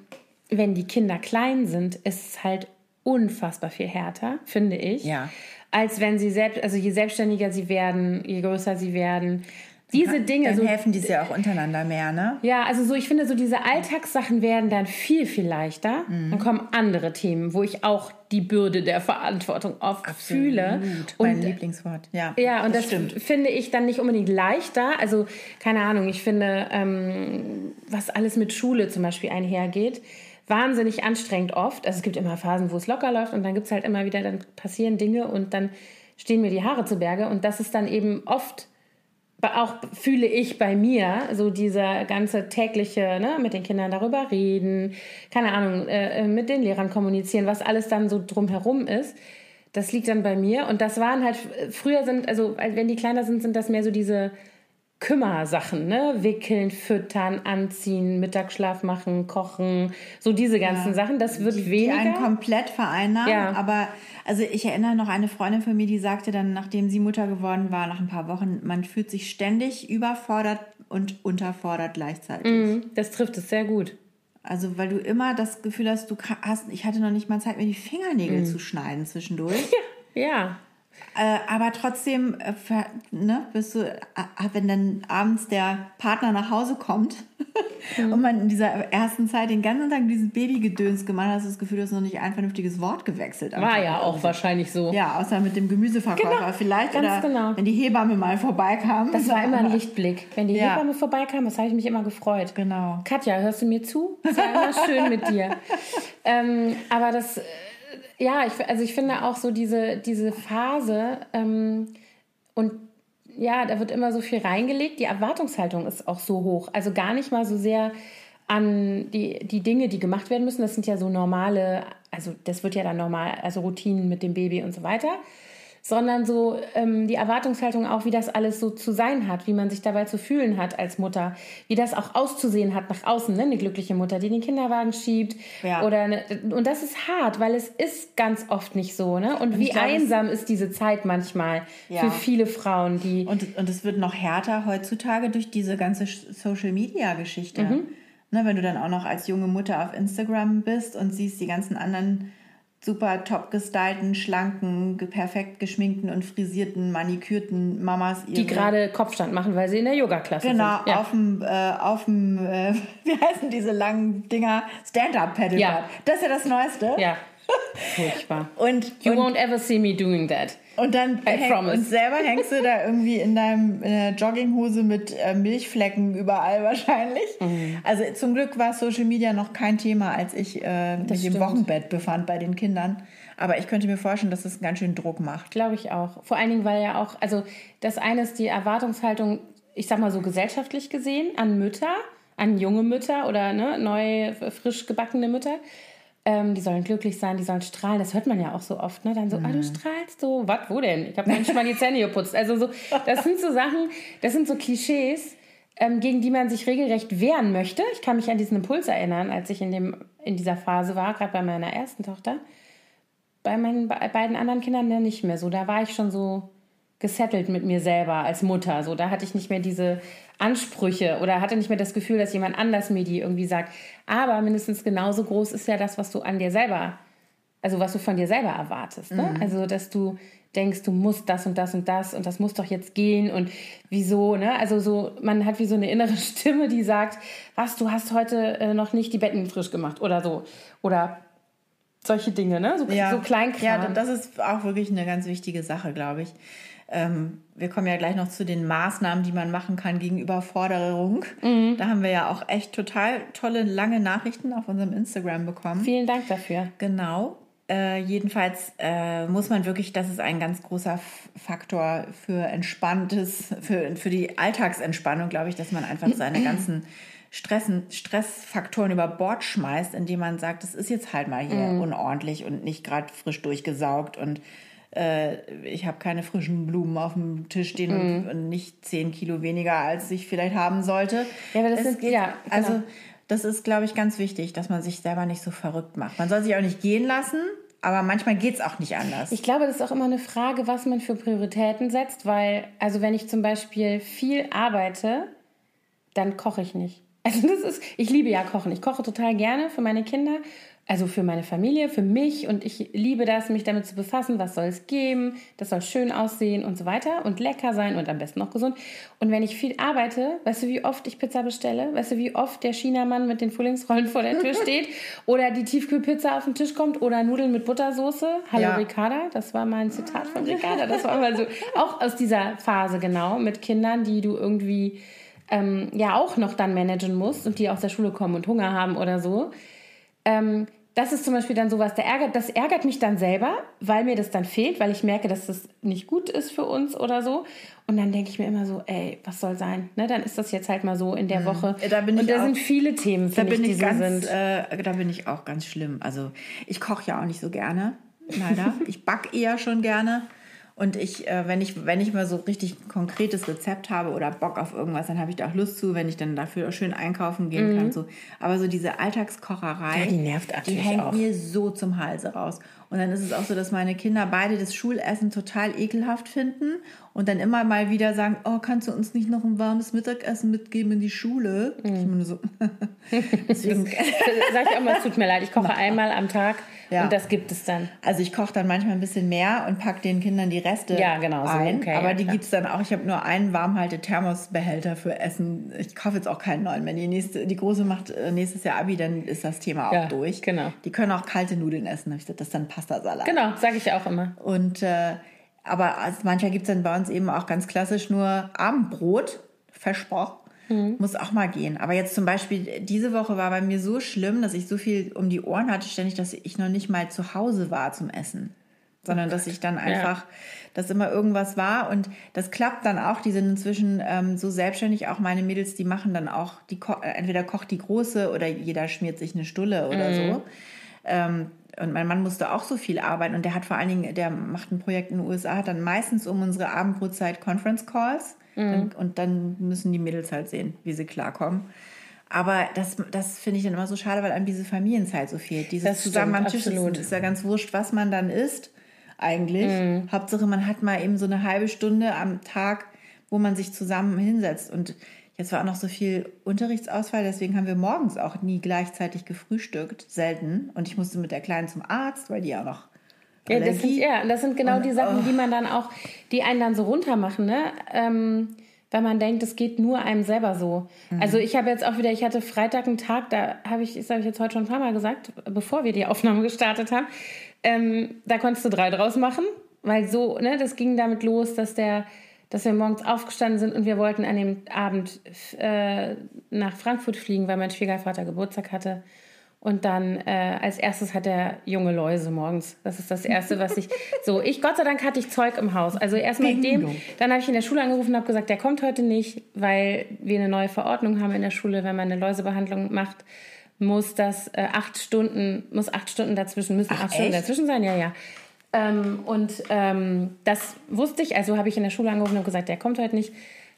wenn die Kinder klein sind, ist es halt unfassbar viel härter, finde ich. Ja als wenn sie selbst, also je selbstständiger sie werden, je größer sie werden. Diese Dinge. Dann so, helfen die ja auch untereinander mehr, ne? Ja, also so, ich finde, so diese Alltagssachen werden dann viel, viel leichter. Mhm. Dann kommen andere Themen, wo ich auch die Bürde der Verantwortung oft Absolut. fühle. Und, mein Lieblingswort, ja. Ja, und das, das finde ich dann nicht unbedingt leichter. Also, keine Ahnung, ich finde, ähm, was alles mit Schule zum Beispiel einhergeht, wahnsinnig anstrengend oft. Also es gibt immer Phasen, wo es locker läuft und dann gibt es halt immer wieder, dann passieren Dinge und dann stehen mir die Haare zu Berge und das ist dann eben oft auch fühle ich bei mir so dieser ganze tägliche, ne, mit den Kindern darüber reden, keine Ahnung, äh, äh, mit den Lehrern kommunizieren, was alles dann so drumherum ist. Das liegt dann bei mir und das waren halt früher sind, also wenn die kleiner sind, sind das mehr so diese Kümmersachen, ne? Wickeln, füttern, anziehen, Mittagsschlaf machen, kochen, so diese ganzen ja. Sachen. Das wird die, weniger. Die einen komplett vereinnahmen. Ja. Aber also ich erinnere noch eine Freundin von mir, die sagte dann, nachdem sie Mutter geworden war, nach ein paar Wochen, man fühlt sich ständig überfordert und unterfordert gleichzeitig. Mm, das trifft es sehr gut. Also weil du immer das Gefühl hast, du hast, ich hatte noch nicht mal Zeit, mir die Fingernägel mm. zu schneiden zwischendurch. Ja. ja. Äh, aber trotzdem, äh, ne, bist du, äh, wenn dann abends der Partner nach Hause kommt mhm. und man in dieser ersten Zeit den ganzen Tag dieses Babygedöns gemacht hat, hast du das Gefühl, du hast noch nicht ein vernünftiges Wort gewechselt. War ja auch wahrscheinlich so. Ja, außer mit dem Gemüseverkäufer genau, vielleicht. Oder genau. wenn die Hebamme mal vorbeikam. Das war immer ein Lichtblick. Wenn die ja. Hebamme vorbeikam, das habe ich mich immer gefreut. Genau. Katja, hörst du mir zu? Das war immer schön mit dir. Ähm, aber das ja, ich, also ich finde auch so diese, diese Phase ähm, und ja, da wird immer so viel reingelegt. Die Erwartungshaltung ist auch so hoch. Also gar nicht mal so sehr an die, die Dinge, die gemacht werden müssen. Das sind ja so normale, also das wird ja dann normal, also Routinen mit dem Baby und so weiter sondern so ähm, die Erwartungshaltung auch, wie das alles so zu sein hat, wie man sich dabei zu fühlen hat als Mutter, wie das auch auszusehen hat nach außen, ne? eine glückliche Mutter, die den Kinderwagen schiebt. Ja. Oder eine, und das ist hart, weil es ist ganz oft nicht so. Ne? Und, und wie glaub, einsam ist diese Zeit manchmal ja. für viele Frauen, die. Und, und es wird noch härter heutzutage durch diese ganze Social-Media-Geschichte. Mhm. Ne, wenn du dann auch noch als junge Mutter auf Instagram bist und siehst die ganzen anderen super top gestylten, schlanken, perfekt geschminkten und frisierten, manikürten Mamas. Die gerade Kopfstand machen, weil sie in der Yoga-Klasse genau, sind. Genau, ja. auf dem, äh, auf dem äh, wie heißen diese langen Dinger? Stand-Up-Paddleboard. Ja. Das ist ja das Neueste. Ja. Furchtbar. Und, you und, won't ever see me doing that. Und dann häng, und selber hängst du da irgendwie in deinem in der Jogginghose mit äh, Milchflecken überall wahrscheinlich. Mhm. Also zum Glück war Social Media noch kein Thema, als ich äh, mich stimmt. im Wochenbett befand bei den Kindern. Aber ich könnte mir vorstellen, dass das ganz schön Druck macht. Glaube ich auch. Vor allen Dingen, weil ja auch, also das eine ist die Erwartungshaltung, ich sag mal so gesellschaftlich gesehen, an Mütter an junge Mütter oder ne, neu, frisch gebackene Mütter. Ähm, die sollen glücklich sein, die sollen strahlen. Das hört man ja auch so oft. Ne? Dann so, mhm. ah, du strahlst so. Was, wo denn? Ich habe noch nicht mal die Zähne geputzt. Also so, das sind so Sachen, das sind so Klischees, ähm, gegen die man sich regelrecht wehren möchte. Ich kann mich an diesen Impuls erinnern, als ich in, dem, in dieser Phase war, gerade bei meiner ersten Tochter. Bei meinen beiden anderen Kindern nicht mehr so. Da war ich schon so gesettelt mit mir selber als Mutter. So, da hatte ich nicht mehr diese Ansprüche oder hatte nicht mehr das Gefühl, dass jemand anders mir die irgendwie sagt. Aber mindestens genauso groß ist ja das, was du an dir selber, also was du von dir selber erwartest. Ne? Mhm. Also, dass du denkst, du musst das und das und das und das muss doch jetzt gehen und wieso, ne? Also so, man hat wie so eine innere Stimme, die sagt, was, du hast heute äh, noch nicht die Betten frisch gemacht oder so. Oder solche Dinge, ne? So, ja. so Kleinkram. Ja, das ist auch wirklich eine ganz wichtige Sache, glaube ich. Ähm, wir kommen ja gleich noch zu den Maßnahmen, die man machen kann gegen Überforderung. Mhm. Da haben wir ja auch echt total tolle, lange Nachrichten auf unserem Instagram bekommen. Vielen Dank dafür. Genau. Äh, jedenfalls äh, muss man wirklich, das ist ein ganz großer Faktor für entspanntes, für, für die Alltagsentspannung, glaube ich, dass man einfach seine ganzen Stressen, Stressfaktoren über Bord schmeißt, indem man sagt, es ist jetzt halt mal hier mm. unordentlich und nicht gerade frisch durchgesaugt und ich habe keine frischen Blumen auf dem Tisch stehen mm. und, nicht zehn Kilo weniger, als ich vielleicht haben sollte. Ja, aber das es ist, geht, ja, genau. also das ist, glaube ich, ganz wichtig, dass man sich selber nicht so verrückt macht. Man soll sich auch nicht gehen lassen, aber manchmal geht es auch nicht anders. Ich glaube, das ist auch immer eine Frage, was man für Prioritäten setzt, weil, also wenn ich zum Beispiel viel arbeite, dann koche ich nicht. Also das ist, ich liebe ja Kochen. Ich koche total gerne für meine Kinder, also für meine Familie, für mich und ich liebe das, mich damit zu befassen, was soll es geben, das soll schön aussehen und so weiter und lecker sein und am besten noch gesund. Und wenn ich viel arbeite, weißt du, wie oft ich Pizza bestelle? Weißt du, wie oft der Chinamann mit den Frühlingsrollen vor der Tür steht oder die Tiefkühlpizza auf den Tisch kommt oder Nudeln mit Buttersoße? Hallo ja. Ricarda, das war mal ein Zitat von Ricarda, das war mal so auch aus dieser Phase genau mit Kindern, die du irgendwie ähm, ja auch noch dann managen musst und die aus der Schule kommen und Hunger haben oder so. Ähm, das ist zum Beispiel dann sowas, der ärgert, das ärgert mich dann selber, weil mir das dann fehlt, weil ich merke, dass das nicht gut ist für uns oder so. Und dann denke ich mir immer so, ey, was soll sein? Ne, dann ist das jetzt halt mal so in der mhm. Woche. Da bin und da auch, sind viele Themen, da bin ich, ich ganz, sind. Äh, da bin ich auch ganz schlimm. Also ich koche ja auch nicht so gerne, leider. ich backe eher schon gerne. Und ich, äh, wenn ich, wenn ich mal so richtig konkretes Rezept habe oder Bock auf irgendwas, dann habe ich da auch Lust zu, wenn ich dann dafür auch schön einkaufen gehen mhm. kann. So. Aber so diese Alltagskocherei, ja, die nervt die hängt auch. mir so zum Halse raus. Und dann ist es auch so, dass meine Kinder beide das Schulessen total ekelhaft finden und dann immer mal wieder sagen, oh, kannst du uns nicht noch ein warmes Mittagessen mitgeben in die Schule? Mhm. Ich nur so. Deswegen sag ich auch mal, es tut mir leid, ich koche einmal am Tag ja. und das gibt es dann. Also ich koche dann manchmal ein bisschen mehr und packe den Kindern die Reste ja, genau, so, ein. Okay, aber die ja. gibt es dann auch. Ich habe nur einen Warmhalte-Thermosbehälter für Essen. Ich kaufe jetzt auch keinen neuen. Wenn die, nächste, die Große macht äh, nächstes Jahr Abi, dann ist das Thema auch ja, durch. Genau. Die können auch kalte Nudeln essen. ich gesagt, das ist dann Pastasalat. Genau, sage ich auch immer. Und äh, aber also manchmal gibt es dann bei uns eben auch ganz klassisch nur Abendbrot, versprochen. Mhm. Muss auch mal gehen. Aber jetzt zum Beispiel, diese Woche war bei mir so schlimm, dass ich so viel um die Ohren hatte, ständig, dass ich noch nicht mal zu Hause war zum Essen. Sondern dass ich dann einfach, ja. dass immer irgendwas war. Und das klappt dann auch. Die sind inzwischen ähm, so selbstständig, auch meine Mädels, die machen dann auch, die ko entweder kocht die große oder jeder schmiert sich eine Stulle oder mhm. so. Ähm, und mein Mann musste auch so viel arbeiten und der hat vor allen Dingen, der macht ein Projekt in den USA, hat dann meistens um unsere Abendbrotzeit Conference Calls mhm. und dann müssen die Mädels halt sehen, wie sie klarkommen. Aber das, das finde ich dann immer so schade, weil einem diese Familienzeit so fehlt. Dieses das zusammen stimmt, am Tisch absolut. ist, ist ja ganz wurscht, was man dann isst eigentlich. Mhm. Hauptsache, man hat mal eben so eine halbe Stunde am Tag, wo man sich zusammen hinsetzt. Und Jetzt war auch noch so viel Unterrichtsausfall, deswegen haben wir morgens auch nie gleichzeitig gefrühstückt, selten. Und ich musste mit der Kleinen zum Arzt, weil die auch noch. Ja, das sind, ja, das sind genau und, die Sachen, oh. die man dann auch, die einen dann so runter machen, ne? Ähm, weil man denkt, es geht nur einem selber so. Mhm. Also ich habe jetzt auch wieder, ich hatte Freitag einen Tag, da habe ich, das habe ich jetzt heute schon ein paar Mal gesagt, bevor wir die Aufnahme gestartet haben, ähm, da konntest du drei draus machen, weil so, ne, das ging damit los, dass der dass wir morgens aufgestanden sind und wir wollten an dem Abend äh, nach Frankfurt fliegen, weil mein Schwiegervater Geburtstag hatte. Und dann äh, als erstes hat er junge Läuse morgens. Das ist das Erste, was ich. So, ich, Gott sei Dank hatte ich Zeug im Haus. Also erst mit dem. Dann habe ich in der Schule angerufen und habe gesagt, der kommt heute nicht, weil wir eine neue Verordnung haben in der Schule, wenn man eine Läusebehandlung macht muss das äh, acht Stunden, muss acht Stunden dazwischen, müssen Ach, acht echt? Stunden dazwischen sein, ja, ja. Ähm, und ähm, das wusste ich, also habe ich in der Schule angerufen und gesagt, der kommt heute nicht.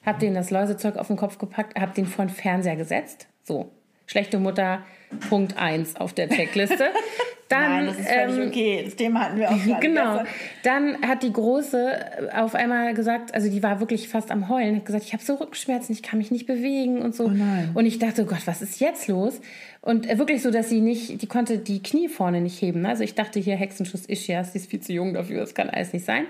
Hab den das Läusezeug auf den Kopf gepackt, hab den vor den Fernseher gesetzt. So, schlechte Mutter, Punkt 1 auf der Checkliste. Dann, Nein, das ist völlig ähm, okay. Das Thema hatten wir auch schon. Genau. Dann hat die Große auf einmal gesagt, also die war wirklich fast am Heulen, hat gesagt, ich habe so Rückenschmerzen, ich kann mich nicht bewegen und so. Oh. Und ich dachte, oh Gott, was ist jetzt los? Und wirklich so, dass sie nicht, die konnte die Knie vorne nicht heben. Also ich dachte hier, Hexenschuss Ischias, die ist viel zu jung dafür, das kann alles nicht sein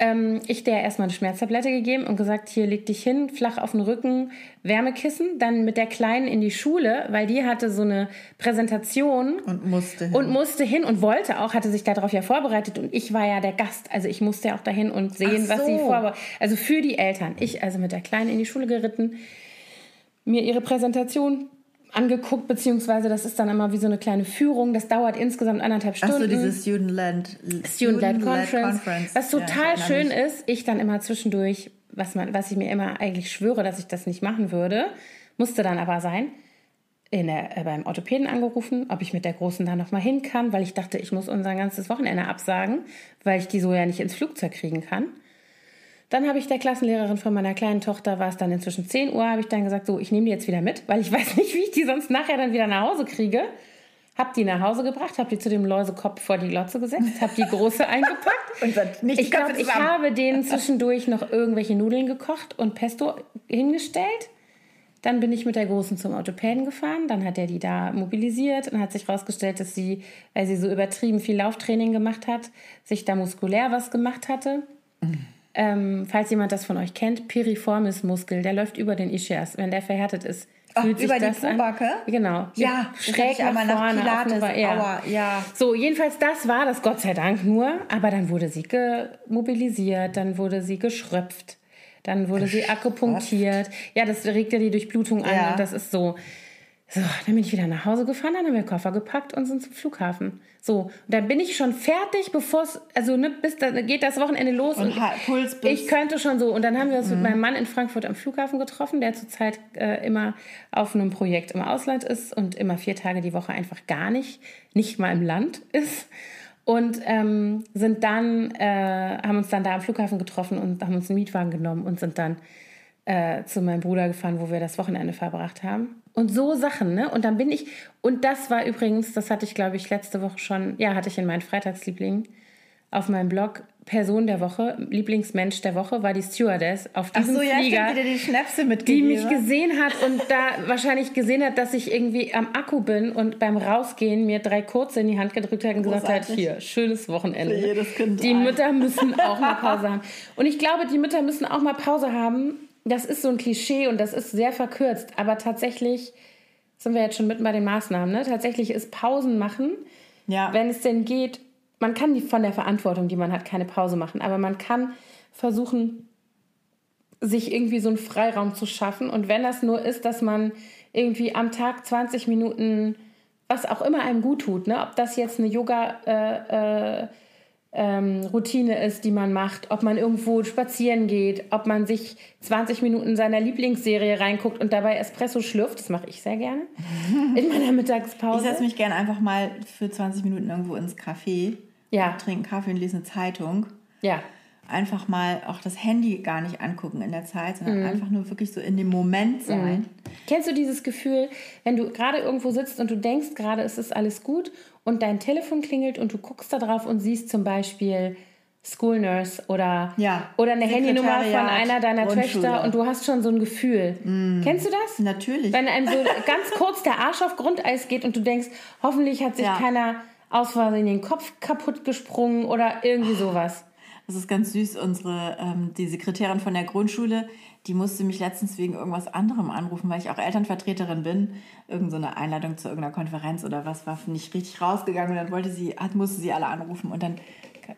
ähm, ich der erstmal eine Schmerztablette gegeben und gesagt, hier leg dich hin, flach auf den Rücken, Wärmekissen, dann mit der Kleinen in die Schule, weil die hatte so eine Präsentation und musste hin. und musste hin und wollte auch, hatte sich darauf ja vorbereitet und ich war ja der Gast, also ich musste ja auch dahin und sehen, so. was sie vorbereitet, also für die Eltern. Ich also mit der Kleinen in die Schule geritten, mir ihre Präsentation angeguckt, beziehungsweise das ist dann immer wie so eine kleine Führung. Das dauert insgesamt anderthalb Stunden. Ach so, diese Student-led Student, Student Conference, Conference. Was total ja, schön ist, ich dann immer zwischendurch, was, man, was ich mir immer eigentlich schwöre, dass ich das nicht machen würde, musste dann aber sein, in der, äh, beim Orthopäden angerufen, ob ich mit der Großen da nochmal hin kann, weil ich dachte, ich muss unser ganzes Wochenende absagen, weil ich die so ja nicht ins Flugzeug kriegen kann. Dann habe ich der Klassenlehrerin von meiner kleinen Tochter, war es dann inzwischen 10 Uhr, habe ich dann gesagt, so, ich nehme die jetzt wieder mit, weil ich weiß nicht, wie ich die sonst nachher dann wieder nach Hause kriege. Hab die nach Hause gebracht, hab die zu dem Läusekopf vor die Lotze gesetzt, hab die große eingepackt. und nicht ich glaube, ich habe denen zwischendurch noch irgendwelche Nudeln gekocht und Pesto hingestellt. Dann bin ich mit der Großen zum Orthopäden gefahren. Dann hat er die da mobilisiert und hat sich herausgestellt, dass sie, weil sie so übertrieben viel Lauftraining gemacht hat, sich da muskulär was gemacht hatte. Mhm. Ähm, falls jemand das von euch kennt, Piriformis Muskel, der läuft über den Ischias. Wenn der verhärtet ist, fühlt Ach, über das die Pobacke? Genau. Ja, schräg nach vorne. Nach Pilates, Aua, ja. So, jedenfalls das war das Gott sei Dank nur. Aber dann wurde sie mobilisiert, dann wurde sie geschröpft, dann wurde sie akupunktiert. Ja, das regt ja die Durchblutung an ja. und das ist so. So, dann bin ich wieder nach Hause gefahren, dann haben wir Koffer gepackt und sind zum Flughafen. So, und dann bin ich schon fertig, bevor es, also ne, bis da geht das Wochenende los und, und Puls bis ich könnte schon so. Und dann haben wir uns mhm. mit meinem Mann in Frankfurt am Flughafen getroffen, der zurzeit äh, immer auf einem Projekt im Ausland ist und immer vier Tage die Woche einfach gar nicht, nicht mal im Land ist. Und ähm, sind dann, äh, haben uns dann da am Flughafen getroffen und haben uns einen Mietwagen genommen und sind dann äh, zu meinem Bruder gefahren, wo wir das Wochenende verbracht haben. Und so Sachen, ne? Und dann bin ich, und das war übrigens, das hatte ich, glaube ich, letzte Woche schon, ja, hatte ich in meinen Freitagsliebling auf meinem Blog Person der Woche, Lieblingsmensch der Woche war die Stewardess auf diesem Ach so, Flieger, ja, die, die, die mich gesehen hat und da wahrscheinlich gesehen hat, dass ich irgendwie am Akku bin und beim Rausgehen mir drei kurze in die Hand gedrückt hat und gesagt hat, hier, schönes Wochenende. Für jedes kind die ein. Mütter müssen auch mal Pause haben. Und ich glaube, die Mütter müssen auch mal Pause haben, das ist so ein Klischee und das ist sehr verkürzt, aber tatsächlich sind wir jetzt schon mitten bei den Maßnahmen. Ne? Tatsächlich ist Pausen machen, ja. wenn es denn geht. Man kann die von der Verantwortung, die man hat, keine Pause machen, aber man kann versuchen, sich irgendwie so einen Freiraum zu schaffen. Und wenn das nur ist, dass man irgendwie am Tag 20 Minuten, was auch immer einem gut tut, ne? ob das jetzt eine Yoga äh, äh, ähm, Routine ist, die man macht, ob man irgendwo spazieren geht, ob man sich 20 Minuten seiner Lieblingsserie reinguckt und dabei Espresso schlürft. Das mache ich sehr gerne in meiner Mittagspause. Ich setze mich gerne einfach mal für 20 Minuten irgendwo ins Café, ja. trinke Kaffee und lese eine Zeitung. Ja einfach mal auch das Handy gar nicht angucken in der Zeit, sondern mhm. einfach nur wirklich so in dem Moment mhm. sein. Mhm. Kennst du dieses Gefühl, wenn du gerade irgendwo sitzt und du denkst gerade, es ist alles gut und dein Telefon klingelt und du guckst da drauf und siehst zum Beispiel School Nurse oder, ja. oder eine Handynummer von einer deiner Töchter und du hast schon so ein Gefühl. Mm. Kennst du das? Natürlich. Wenn einem so ganz kurz der Arsch auf Grundeis geht und du denkst, hoffentlich hat sich ja. keiner aus Versehen den Kopf kaputt gesprungen oder irgendwie sowas. Das ist ganz süß. Unsere, ähm, die Sekretärin von der Grundschule, die musste mich letztens wegen irgendwas anderem anrufen, weil ich auch Elternvertreterin bin. Irgend so eine Einladung zu irgendeiner Konferenz oder was war nicht richtig rausgegangen und dann wollte sie, hat, musste sie alle anrufen und dann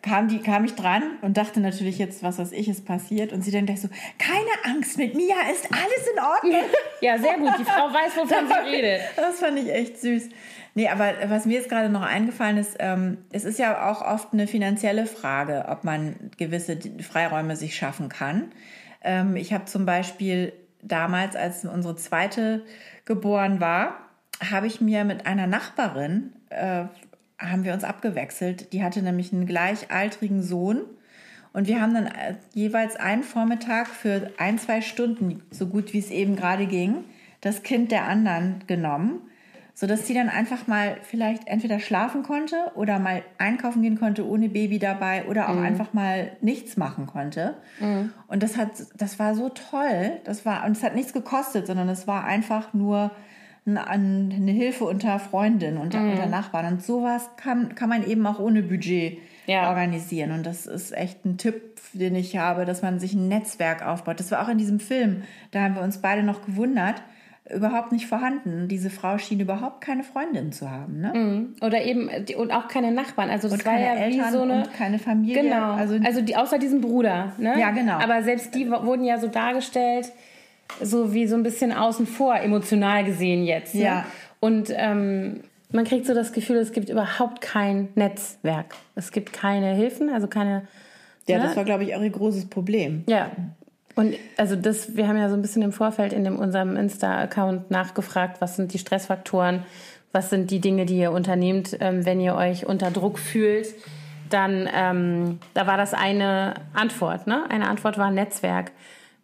kam, die, kam ich dran und dachte natürlich jetzt, was weiß ich, ist passiert. Und sie dann gleich so, keine Angst, mit Mia ist alles in Ordnung. Ja, sehr gut. Die Frau weiß, wovon sie redet. Das fand ich echt süß. Nee, aber was mir jetzt gerade noch eingefallen ist, ähm, es ist ja auch oft eine finanzielle Frage, ob man gewisse Freiräume sich schaffen kann. Ähm, ich habe zum Beispiel damals, als unsere zweite geboren war, habe ich mir mit einer Nachbarin, äh, haben wir uns abgewechselt. Die hatte nämlich einen gleichaltrigen Sohn. Und wir haben dann äh, jeweils einen Vormittag für ein, zwei Stunden, so gut wie es eben gerade ging, das Kind der anderen genommen, sodass sie dann einfach mal vielleicht entweder schlafen konnte oder mal einkaufen gehen konnte ohne Baby dabei oder auch mhm. einfach mal nichts machen konnte. Mhm. Und das hat, das war so toll. Das war, und es hat nichts gekostet, sondern es war einfach nur eine Hilfe unter Freundinnen, unter, mhm. unter Nachbarn. Und sowas kann, kann man eben auch ohne Budget ja. organisieren. Und das ist echt ein Tipp, den ich habe, dass man sich ein Netzwerk aufbaut. Das war auch in diesem Film. Da haben wir uns beide noch gewundert. Überhaupt nicht vorhanden. Diese Frau schien überhaupt keine Freundin zu haben. Ne? Mhm. Oder eben, und auch keine Nachbarn. Also, das und war ja Eltern wie so eine. Und keine Familie. Genau. Also, also die, außer diesem Bruder. Ne? Ja, genau. Aber selbst die wurden ja so dargestellt, so wie so ein bisschen außen vor, emotional gesehen jetzt. Ne? Ja. Und ähm, man kriegt so das Gefühl, es gibt überhaupt kein Netzwerk. Es gibt keine Hilfen, also keine. Ja, ne? das war, glaube ich, auch ihr großes Problem. Ja. Und also das, wir haben ja so ein bisschen im Vorfeld in dem, unserem Insta-Account nachgefragt, was sind die Stressfaktoren, was sind die Dinge, die ihr unternehmt, ähm, wenn ihr euch unter Druck fühlt. Dann, ähm, da war das eine Antwort, ne? Eine Antwort war Netzwerk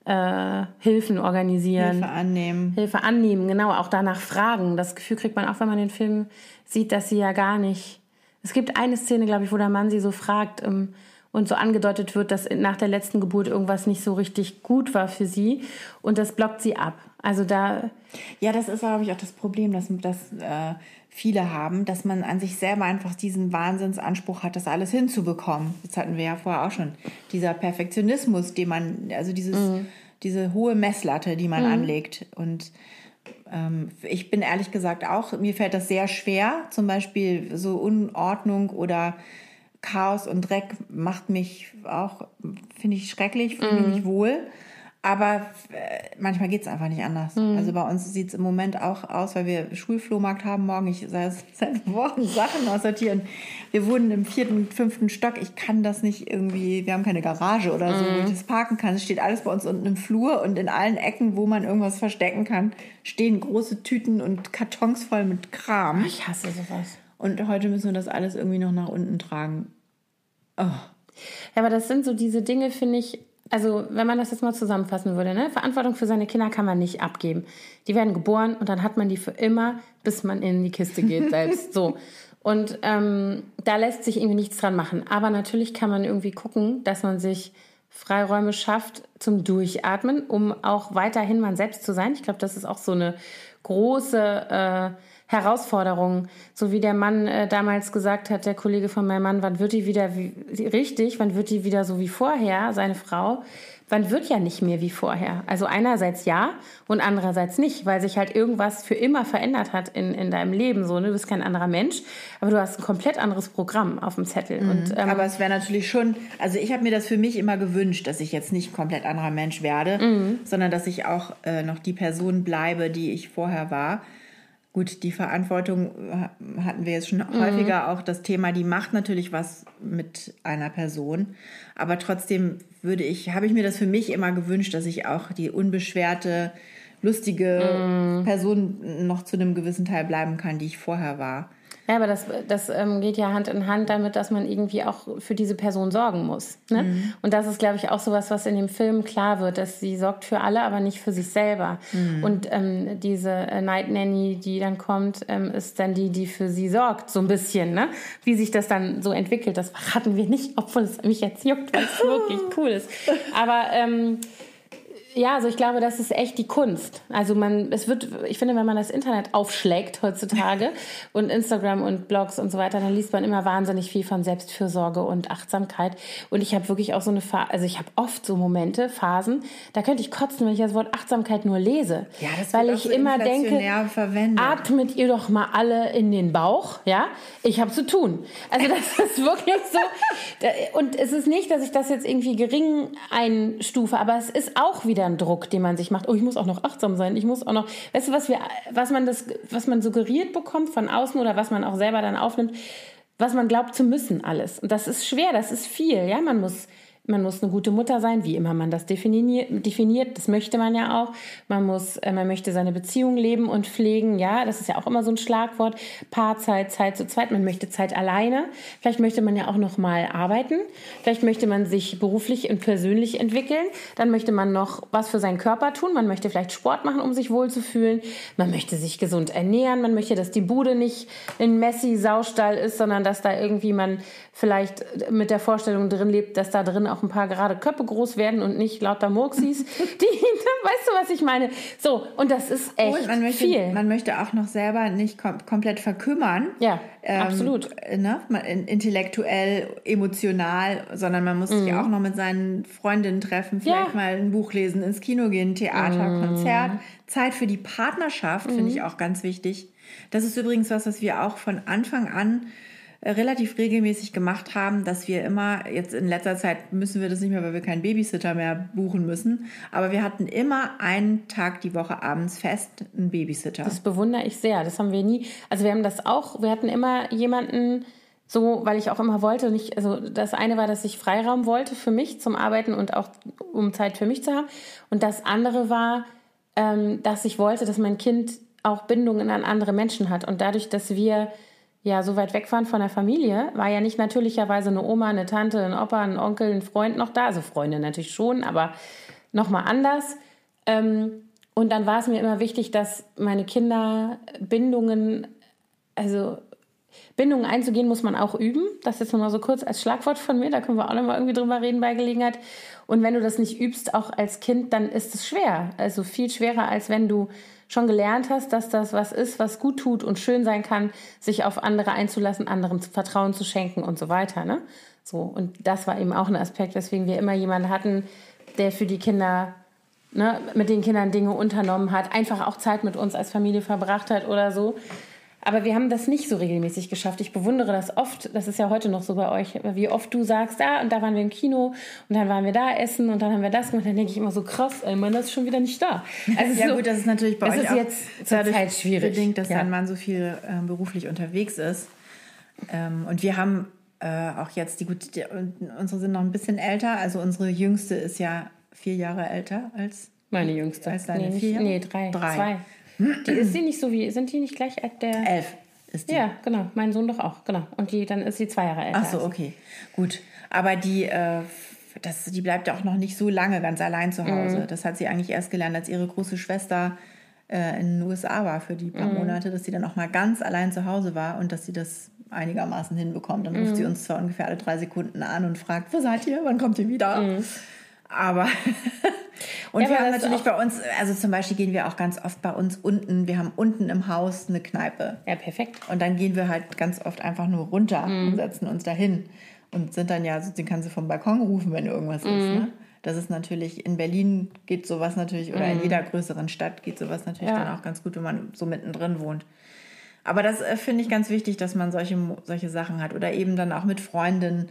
äh, Hilfen organisieren. Hilfe annehmen. Hilfe annehmen, genau, auch danach fragen. Das Gefühl kriegt man auch, wenn man den Film sieht, dass sie ja gar nicht. Es gibt eine Szene, glaube ich, wo der Mann sie so fragt ähm, und so angedeutet wird, dass nach der letzten Geburt irgendwas nicht so richtig gut war für sie und das blockt sie ab. Also da. Ja, das ist, glaube ich, auch das Problem, dass, dass äh, viele haben, dass man an sich selber einfach diesen Wahnsinnsanspruch hat, das alles hinzubekommen. Das hatten wir ja vorher auch schon. Dieser Perfektionismus, den man, also dieses, mhm. diese hohe Messlatte, die man mhm. anlegt. Und ähm, ich bin ehrlich gesagt auch, mir fällt das sehr schwer. Zum Beispiel so Unordnung oder Chaos und Dreck macht mich auch, finde ich schrecklich, fühle mich mhm. nicht wohl. Aber äh, manchmal geht es einfach nicht anders. Mhm. Also bei uns sieht es im Moment auch aus, weil wir Schulflohmarkt haben morgen. Ich seit, seit Wochen Sachen aussortieren. Wir wohnen im vierten, fünften Stock. Ich kann das nicht irgendwie, wir haben keine Garage oder so, mhm. wo ich das parken kann. Es steht alles bei uns unten im Flur und in allen Ecken, wo man irgendwas verstecken kann, stehen große Tüten und Kartons voll mit Kram. Ich hasse sowas. Und heute müssen wir das alles irgendwie noch nach unten tragen. Oh. Ja, aber das sind so diese Dinge, finde ich, also wenn man das jetzt mal zusammenfassen würde, ne? Verantwortung für seine Kinder kann man nicht abgeben. Die werden geboren und dann hat man die für immer, bis man in die Kiste geht selbst. so. Und ähm, da lässt sich irgendwie nichts dran machen. Aber natürlich kann man irgendwie gucken, dass man sich Freiräume schafft zum Durchatmen, um auch weiterhin man selbst zu sein. Ich glaube, das ist auch so eine große äh, Herausforderungen. So wie der Mann äh, damals gesagt hat, der Kollege von meinem Mann, wann wird die wieder wie, richtig, wann wird die wieder so wie vorher, seine Frau? Wann wird ja nicht mehr wie vorher? Also einerseits ja und andererseits nicht, weil sich halt irgendwas für immer verändert hat in, in deinem Leben. So, ne? Du bist kein anderer Mensch, aber du hast ein komplett anderes Programm auf dem Zettel. Mhm. Und, ähm, aber es wäre natürlich schon, also ich habe mir das für mich immer gewünscht, dass ich jetzt nicht komplett anderer Mensch werde, mhm. sondern dass ich auch äh, noch die Person bleibe, die ich vorher war. Gut, die Verantwortung äh, hatten wir jetzt schon mhm. häufiger auch das Thema, die macht natürlich was mit einer Person, aber trotzdem würde ich, habe ich mir das für mich immer gewünscht, dass ich auch die unbeschwerte, lustige mhm. Person noch zu einem gewissen Teil bleiben kann, die ich vorher war. Ja, aber das, das ähm, geht ja Hand in Hand damit, dass man irgendwie auch für diese Person sorgen muss. Ne? Mhm. Und das ist, glaube ich, auch so was, was in dem Film klar wird, dass sie sorgt für alle, aber nicht für sich selber. Mhm. Und ähm, diese äh, Night Nanny, die dann kommt, ähm, ist dann die, die für sie sorgt, so ein bisschen. Ne? Wie sich das dann so entwickelt, das verraten wir nicht, obwohl es mich jetzt juckt, weil es wirklich cool ist. Aber ähm, ja, also ich glaube, das ist echt die Kunst. Also man, es wird, ich finde, wenn man das Internet aufschlägt heutzutage und Instagram und Blogs und so weiter, dann liest man immer wahnsinnig viel von Selbstfürsorge und Achtsamkeit. Und ich habe wirklich auch so eine Phase, also ich habe oft so Momente, Phasen, da könnte ich kotzen, wenn ich das Wort Achtsamkeit nur lese. Ja, das weil ich so immer denke, verwendet. atmet ihr doch mal alle in den Bauch, ja? Ich habe zu tun. Also das ist wirklich so. Und es ist nicht, dass ich das jetzt irgendwie gering einstufe, aber es ist auch wieder ein Druck, den man sich macht. Oh, ich muss auch noch achtsam sein. Ich muss auch noch, weißt du, was wir, was man das, was man suggeriert bekommt von außen oder was man auch selber dann aufnimmt, was man glaubt zu müssen alles. Und das ist schwer, das ist viel. Ja, man muss man muss eine gute Mutter sein, wie immer man das definiert. Das möchte man ja auch. Man muss, äh, man möchte seine Beziehung leben und pflegen. Ja, das ist ja auch immer so ein Schlagwort. Paarzeit, Zeit zu zweit. Man möchte Zeit alleine. Vielleicht möchte man ja auch noch mal arbeiten. Vielleicht möchte man sich beruflich und persönlich entwickeln. Dann möchte man noch was für seinen Körper tun. Man möchte vielleicht Sport machen, um sich wohlzufühlen. Man möchte sich gesund ernähren. Man möchte, dass die Bude nicht ein Messi Saustall ist, sondern dass da irgendwie man vielleicht mit der Vorstellung drin lebt, dass da drin auch ein paar gerade Köpfe groß werden und nicht lauter Murksis. Die, weißt du, was ich meine? So, und das ist echt und man möchte, viel. Man möchte auch noch selber nicht kom komplett verkümmern. Ja, ähm, absolut. Ne? Intellektuell, emotional, sondern man muss mhm. sich auch noch mit seinen Freundinnen treffen, vielleicht ja. mal ein Buch lesen, ins Kino gehen, Theater, mhm. Konzert. Zeit für die Partnerschaft mhm. finde ich auch ganz wichtig. Das ist übrigens was, was wir auch von Anfang an relativ regelmäßig gemacht haben, dass wir immer, jetzt in letzter Zeit müssen wir das nicht mehr, weil wir keinen Babysitter mehr buchen müssen, aber wir hatten immer einen Tag die Woche abends fest einen Babysitter. Das bewundere ich sehr. Das haben wir nie. Also wir haben das auch, wir hatten immer jemanden, so, weil ich auch immer wollte, nicht, also das eine war, dass ich Freiraum wollte für mich zum Arbeiten und auch um Zeit für mich zu haben. Und das andere war, ähm, dass ich wollte, dass mein Kind auch Bindungen an andere Menschen hat. Und dadurch, dass wir ja so weit weg waren von der Familie, war ja nicht natürlicherweise eine Oma, eine Tante, ein Opa, ein Onkel, ein Freund noch da. Also Freunde natürlich schon, aber nochmal anders. Ähm, und dann war es mir immer wichtig, dass meine Kinder Bindungen, also Bindungen einzugehen, muss man auch üben. Das jetzt nochmal so kurz als Schlagwort von mir, da können wir auch nochmal irgendwie drüber reden bei Gelegenheit. Und wenn du das nicht übst, auch als Kind, dann ist es schwer. Also viel schwerer, als wenn du schon gelernt hast, dass das was ist, was gut tut und schön sein kann, sich auf andere einzulassen, anderen Vertrauen zu schenken und so weiter. Ne? So, und das war eben auch ein Aspekt, weswegen wir immer jemanden hatten, der für die Kinder, ne, mit den Kindern Dinge unternommen hat, einfach auch Zeit mit uns als Familie verbracht hat oder so. Aber wir haben das nicht so regelmäßig geschafft. Ich bewundere das oft, das ist ja heute noch so bei euch, wie oft du sagst, da und da waren wir im Kino und dann waren wir da essen und dann haben wir das gemacht. Dann denke ich immer so krass, ey, Mann, das ist schon wieder nicht da. Also ja so, gut, das ist natürlich bei euch ist auch jetzt dadurch schwierig. bedingt, dass ja. dein Mann so viel äh, beruflich unterwegs ist. Ähm, und wir haben äh, auch jetzt, die, gut, die, unsere sind noch ein bisschen älter, also unsere jüngste ist ja vier Jahre älter als meine jüngste. Als deine nee, vier? Nee, drei. drei. Zwei. Die ist sie nicht so wie, sind die nicht gleich alt der? Elf ist die. Ja, genau. Mein Sohn doch auch, genau. Und die, dann ist sie zwei Jahre älter. Ach so, okay. Gut. Aber die, äh, das, die bleibt ja auch noch nicht so lange ganz allein zu Hause. Mhm. Das hat sie eigentlich erst gelernt, als ihre große Schwester äh, in den USA war für die paar mhm. Monate, dass sie dann auch mal ganz allein zu Hause war und dass sie das einigermaßen hinbekommt. Dann ruft mhm. sie uns zwar ungefähr alle drei Sekunden an und fragt, wo seid ihr? Wann kommt ihr wieder? Aber und ja, wir haben natürlich bei uns, also zum Beispiel gehen wir auch ganz oft bei uns unten, wir haben unten im Haus eine Kneipe. Ja, perfekt. Und dann gehen wir halt ganz oft einfach nur runter mhm. und setzen uns dahin und sind dann ja, den kannst du vom Balkon rufen, wenn irgendwas mhm. ist. Ne? Das ist natürlich, in Berlin geht sowas natürlich, oder mhm. in jeder größeren Stadt geht sowas natürlich ja. dann auch ganz gut, wenn man so mittendrin wohnt. Aber das äh, finde ich ganz wichtig, dass man solche, solche Sachen hat. Oder eben dann auch mit Freundinnen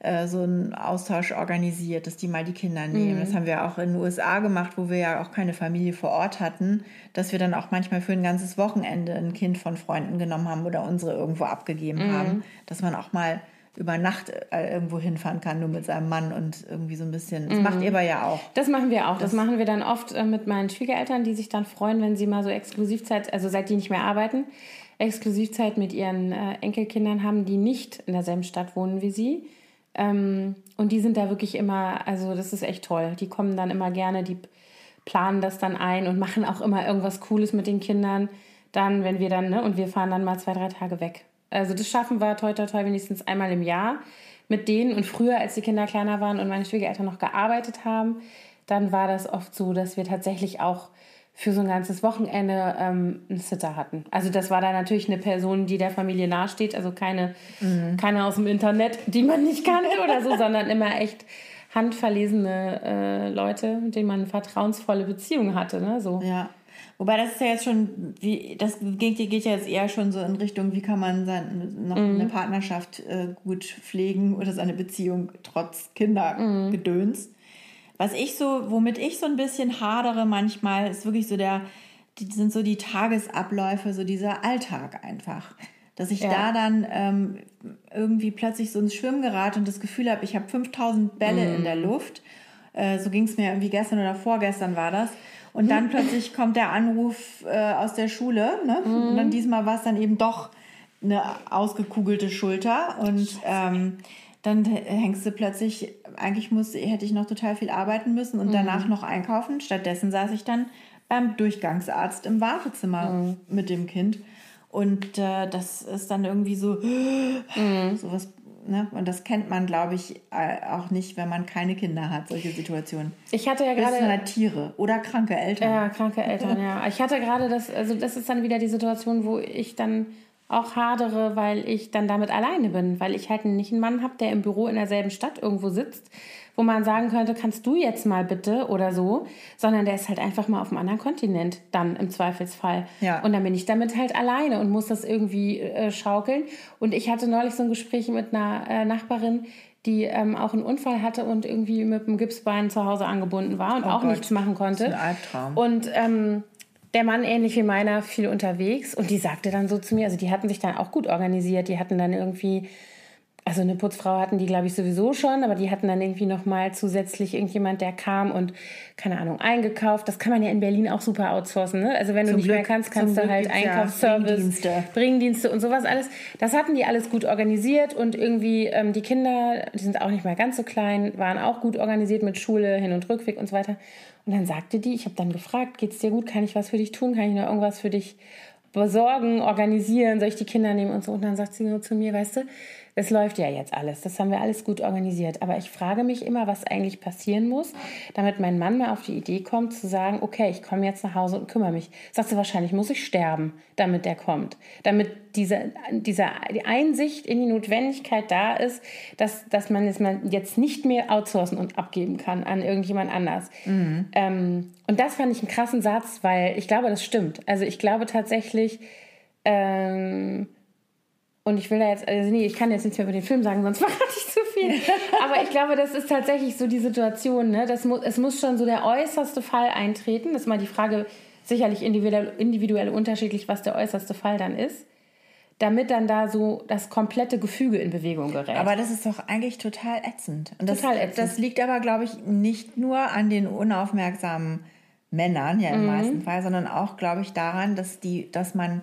äh, so einen Austausch organisiert, dass die mal die Kinder nehmen. Mhm. Das haben wir auch in den USA gemacht, wo wir ja auch keine Familie vor Ort hatten, dass wir dann auch manchmal für ein ganzes Wochenende ein Kind von Freunden genommen haben oder unsere irgendwo abgegeben mhm. haben, dass man auch mal über Nacht äh, irgendwo hinfahren kann, nur mit seinem Mann und irgendwie so ein bisschen. Das mhm. macht ihr aber ja auch. Das machen wir auch. Das, das machen wir dann oft äh, mit meinen Schwiegereltern, die sich dann freuen, wenn sie mal so Exklusivzeit, also seit die nicht mehr arbeiten, Exklusivzeit mit ihren Enkelkindern haben, die nicht in derselben Stadt wohnen wie sie. Ähm, und die sind da wirklich immer, also das ist echt toll. Die kommen dann immer gerne, die planen das dann ein und machen auch immer irgendwas Cooles mit den Kindern. Dann, wenn wir dann, ne, und wir fahren dann mal zwei, drei Tage weg. Also das schaffen wir toi toi toi wenigstens einmal im Jahr mit denen. Und früher, als die Kinder kleiner waren und meine Schwiegereltern noch gearbeitet haben, dann war das oft so, dass wir tatsächlich auch für so ein ganzes Wochenende ähm, einen Sitter hatten. Also das war dann natürlich eine Person, die der Familie nahesteht, also keine, mhm. keine aus dem Internet, die man nicht kannte oder so, sondern immer echt handverlesene äh, Leute, mit denen man eine vertrauensvolle Beziehung hatte. Ne? So. Ja. Wobei das ist ja jetzt schon, wie, das geht, geht ja jetzt eher schon so in Richtung, wie kann man sein, noch mhm. eine Partnerschaft äh, gut pflegen oder seine Beziehung trotz Kindergedöns. Mhm Was ich so, womit ich so ein bisschen hadere manchmal, ist wirklich so der, die sind so die Tagesabläufe, so dieser Alltag einfach. Dass ich ja. da dann ähm, irgendwie plötzlich so ins Schwimmen gerate und das Gefühl habe, ich habe 5000 Bälle mm. in der mhm. Luft. Äh, so ging es mir irgendwie gestern oder vorgestern war das. Und dann plötzlich kommt der Anruf äh, aus der Schule. Ne? Mm. Und dann diesmal war es dann eben doch eine ausgekugelte Schulter. Und ähm, dann hängst du plötzlich, eigentlich muss, hätte ich noch total viel arbeiten müssen und mm. danach noch einkaufen. Stattdessen saß ich dann beim Durchgangsarzt im Wartezimmer mm. mit dem Kind. Und äh, das ist dann irgendwie so, mm. sowas, ne? Und das kennt man, glaube ich, auch nicht, wenn man keine Kinder hat, solche Situationen. Ich hatte ja gerade. Halt Tiere oder kranke Eltern. Ja, kranke Eltern, ja. Ich hatte gerade das, also das ist dann wieder die Situation, wo ich dann auch hadere, weil ich dann damit alleine bin, weil ich halt nicht einen Mann habe, der im Büro in derselben Stadt irgendwo sitzt, wo man sagen könnte, kannst du jetzt mal bitte oder so, sondern der ist halt einfach mal auf einem anderen Kontinent dann im Zweifelsfall. Ja. Und dann bin ich damit halt alleine und muss das irgendwie äh, schaukeln. Und ich hatte neulich so ein Gespräch mit einer äh, Nachbarin, die ähm, auch einen Unfall hatte und irgendwie mit dem Gipsbein zu Hause angebunden war und oh auch Gott. nichts machen konnte. Das ist ein Albtraum. Und ähm, der Mann, ähnlich wie meiner, viel unterwegs und die sagte dann so zu mir, also die hatten sich dann auch gut organisiert, die hatten dann irgendwie, also eine Putzfrau hatten die, glaube ich, sowieso schon, aber die hatten dann irgendwie nochmal zusätzlich irgendjemand, der kam und, keine Ahnung, eingekauft. Das kann man ja in Berlin auch super outsourcen, ne? Also wenn zum du nicht Glück, mehr kannst, kannst du halt Einkaufsservice, Bringdienste. Bringdienste und sowas alles. Das hatten die alles gut organisiert und irgendwie ähm, die Kinder, die sind auch nicht mal ganz so klein, waren auch gut organisiert mit Schule, Hin- und Rückweg und so weiter. Und dann sagte die, ich habe dann gefragt, geht's dir gut? Kann ich was für dich tun? Kann ich noch irgendwas für dich besorgen, organisieren? Soll ich die Kinder nehmen und so? Und dann sagt sie so zu mir, weißt du, es läuft ja jetzt alles, das haben wir alles gut organisiert. Aber ich frage mich immer, was eigentlich passieren muss, damit mein Mann mal auf die Idee kommt, zu sagen, okay, ich komme jetzt nach Hause und kümmere mich. Sagt sie, wahrscheinlich muss ich sterben, damit der kommt. Damit diese, diese die Einsicht in die Notwendigkeit da ist, dass, dass man es jetzt nicht mehr outsourcen und abgeben kann an irgendjemand anders. Mhm. Ähm, und das fand ich einen krassen Satz, weil ich glaube, das stimmt. Also ich glaube tatsächlich, ähm, und ich will da jetzt, also nee, ich kann jetzt nichts mehr über den Film sagen, sonst verrate ich zu viel. Aber ich glaube, das ist tatsächlich so die Situation. Ne? Das mu es muss schon so der äußerste Fall eintreten. Das ist mal die Frage, sicherlich individuell, individuell unterschiedlich, was der äußerste Fall dann ist. Damit dann da so das komplette Gefüge in Bewegung gerät. Aber das ist doch eigentlich total ätzend. Und das, total ätzend. Das liegt aber, glaube ich, nicht nur an den unaufmerksamen Männern, ja im mhm. meisten Fall, sondern auch, glaube ich, daran, dass, die, dass man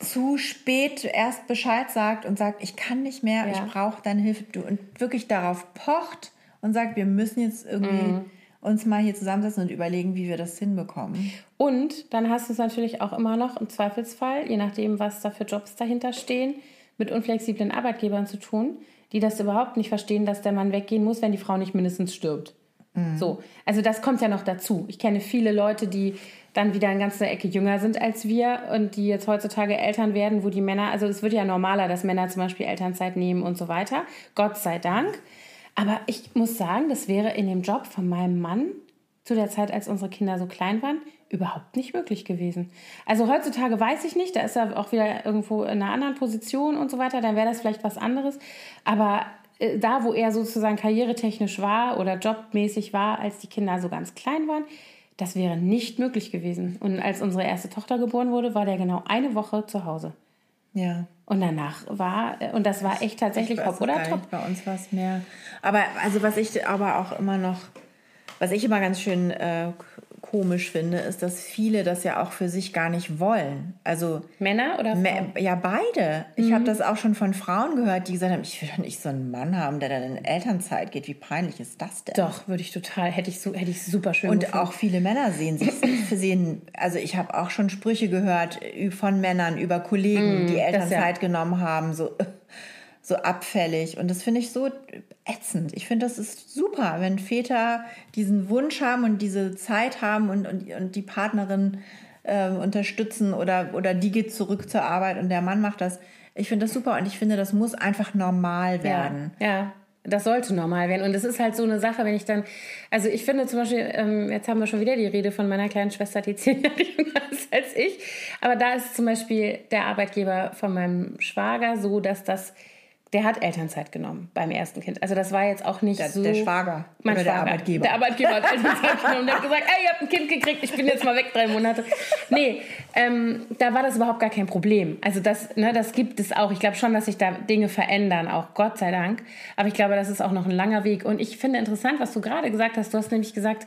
zu spät erst Bescheid sagt und sagt, ich kann nicht mehr, ja. ich brauche deine Hilfe und wirklich darauf pocht und sagt, wir müssen jetzt irgendwie mhm. uns mal hier zusammensetzen und überlegen, wie wir das hinbekommen. Und dann hast du es natürlich auch immer noch im Zweifelsfall, je nachdem, was da für Jobs dahinter stehen, mit unflexiblen Arbeitgebern zu tun, die das überhaupt nicht verstehen, dass der Mann weggehen muss, wenn die Frau nicht mindestens stirbt. Mhm. So, also das kommt ja noch dazu. Ich kenne viele Leute, die dann wieder eine ganze Ecke jünger sind als wir und die jetzt heutzutage Eltern werden, wo die Männer, also es wird ja normaler, dass Männer zum Beispiel Elternzeit nehmen und so weiter. Gott sei Dank. Aber ich muss sagen, das wäre in dem Job von meinem Mann zu der Zeit, als unsere Kinder so klein waren, überhaupt nicht möglich gewesen. Also heutzutage weiß ich nicht, da ist er auch wieder irgendwo in einer anderen Position und so weiter, dann wäre das vielleicht was anderes. Aber äh, da, wo er sozusagen karrieretechnisch war oder jobmäßig war, als die Kinder so ganz klein waren, das wäre nicht möglich gewesen. Und als unsere erste Tochter geboren wurde, war der genau eine Woche zu Hause. Ja. Und danach war, und das war echt tatsächlich hopp oder top. Bei uns war es mehr. Aber also was ich aber auch immer noch, was ich immer ganz schön äh, komisch finde, ist, dass viele das ja auch für sich gar nicht wollen. Also Männer oder Frauen? Ja, beide. Ich mhm. habe das auch schon von Frauen gehört, die gesagt haben, ich will doch nicht so einen Mann haben, der dann in Elternzeit geht. Wie peinlich ist das denn? Doch, würde ich total, hätte ich so, hätte ich super schön. Und gefunden. auch viele Männer sehen sich sehen, also ich habe auch schon Sprüche gehört von Männern über Kollegen, mhm, die Elternzeit ja. genommen haben, so so abfällig. Und das finde ich so ätzend. Ich finde, das ist super, wenn Väter diesen Wunsch haben und diese Zeit haben und, und, und die Partnerin äh, unterstützen oder, oder die geht zurück zur Arbeit und der Mann macht das. Ich finde das super und ich finde, das muss einfach normal werden. Ja, ja. Das sollte normal werden. Und es ist halt so eine Sache, wenn ich dann, also ich finde zum Beispiel, ähm, jetzt haben wir schon wieder die Rede von meiner kleinen Schwester, die zehn Jahre jünger ist als ich. Aber da ist zum Beispiel der Arbeitgeber von meinem Schwager so, dass das der hat Elternzeit genommen beim ersten Kind. Also das war jetzt auch nicht Der, so. der Schwager Mein oder Schwager. der Arbeitgeber. Der Arbeitgeber hat Elternzeit genommen. Der hat gesagt, ey, ihr habt ein Kind gekriegt, ich bin jetzt mal weg drei Monate. Nee, ähm, da war das überhaupt gar kein Problem. Also das, ne, das gibt es auch. Ich glaube schon, dass sich da Dinge verändern, auch Gott sei Dank. Aber ich glaube, das ist auch noch ein langer Weg. Und ich finde interessant, was du gerade gesagt hast. Du hast nämlich gesagt,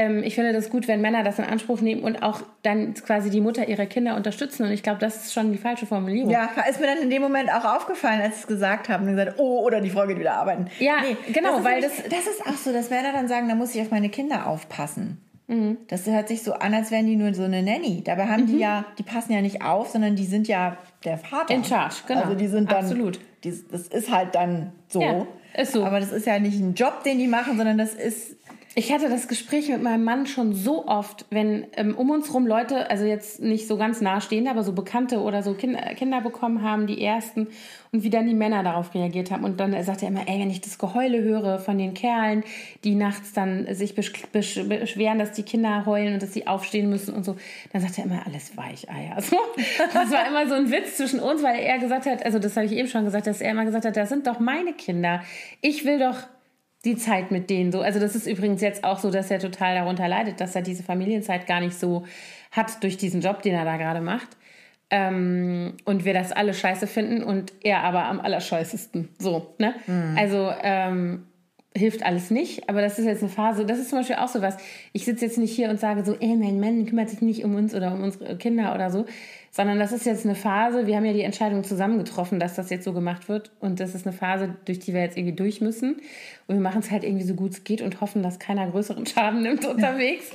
ähm, ich finde das gut, wenn Männer das in Anspruch nehmen und auch dann quasi die Mutter ihrer Kinder unterstützen. Und ich glaube, das ist schon die falsche Formulierung. Ja, ist mir dann in dem Moment auch aufgefallen, als sie es gesagt haben. Und gesagt, oh, oder die Frau geht wieder arbeiten. Ja, genau, ist weil nämlich- das ist auch so, dass Männer dann sagen, da muss ich auf meine Kinder aufpassen. Mhm. Das hört sich so an, als wären die nur so eine Nanny. Dabei haben die ja, die passen ja nicht auf, sondern die sind ja der Vater. In charge, genau. Also die sind dann, Absolut. Die, das ist halt dann so. Ja, ist so. Aber das ist ja nicht ein Job, den die machen, sondern das ist Ich hatte das Gespräch mit meinem Mann schon so oft, wenn ähm, um uns rum Leute, also jetzt nicht so ganz nahestehende, aber so Bekannte oder so Kinder, Kinder bekommen haben, die ersten, und wie dann die Männer darauf reagiert haben. Und dann sagt er immer, ey, wenn ich das Geheule höre von den Kerlen, die nachts dann sich besch besch beschweren, dass die Kinder heulen und dass sie aufstehen müssen und so, dann sagt er immer, alles Weicheier. So. Das war immer so ein Witz zwischen uns, weil er gesagt hat, also das habe ich eben schon gesagt, dass er immer gesagt hat, das sind doch meine Kinder. Ich will doch die Zeit mit denen so. Also das ist übrigens jetzt auch so, dass er total darunter leidet, dass er diese Familienzeit gar nicht so hat durch diesen Job, den er da gerade macht. Ähm, und wir das alle scheiße finden und er aber am allerscheißesten. So, ne? Also ähm, hilft alles nicht, aber das ist jetzt eine Phase, das ist zum Beispiel auch so was. Ich sitze jetzt nicht hier und sage so, ey, mein Mann kümmert sich nicht um uns oder um unsere Kinder oder so, sondern das ist jetzt eine Phase, wir haben ja die Entscheidung zusammen getroffen, dass das jetzt so gemacht wird und das ist eine Phase, durch die wir jetzt irgendwie durch müssen und wir machen es halt irgendwie so gut es geht und hoffen, dass keiner größeren Schaden nimmt unterwegs.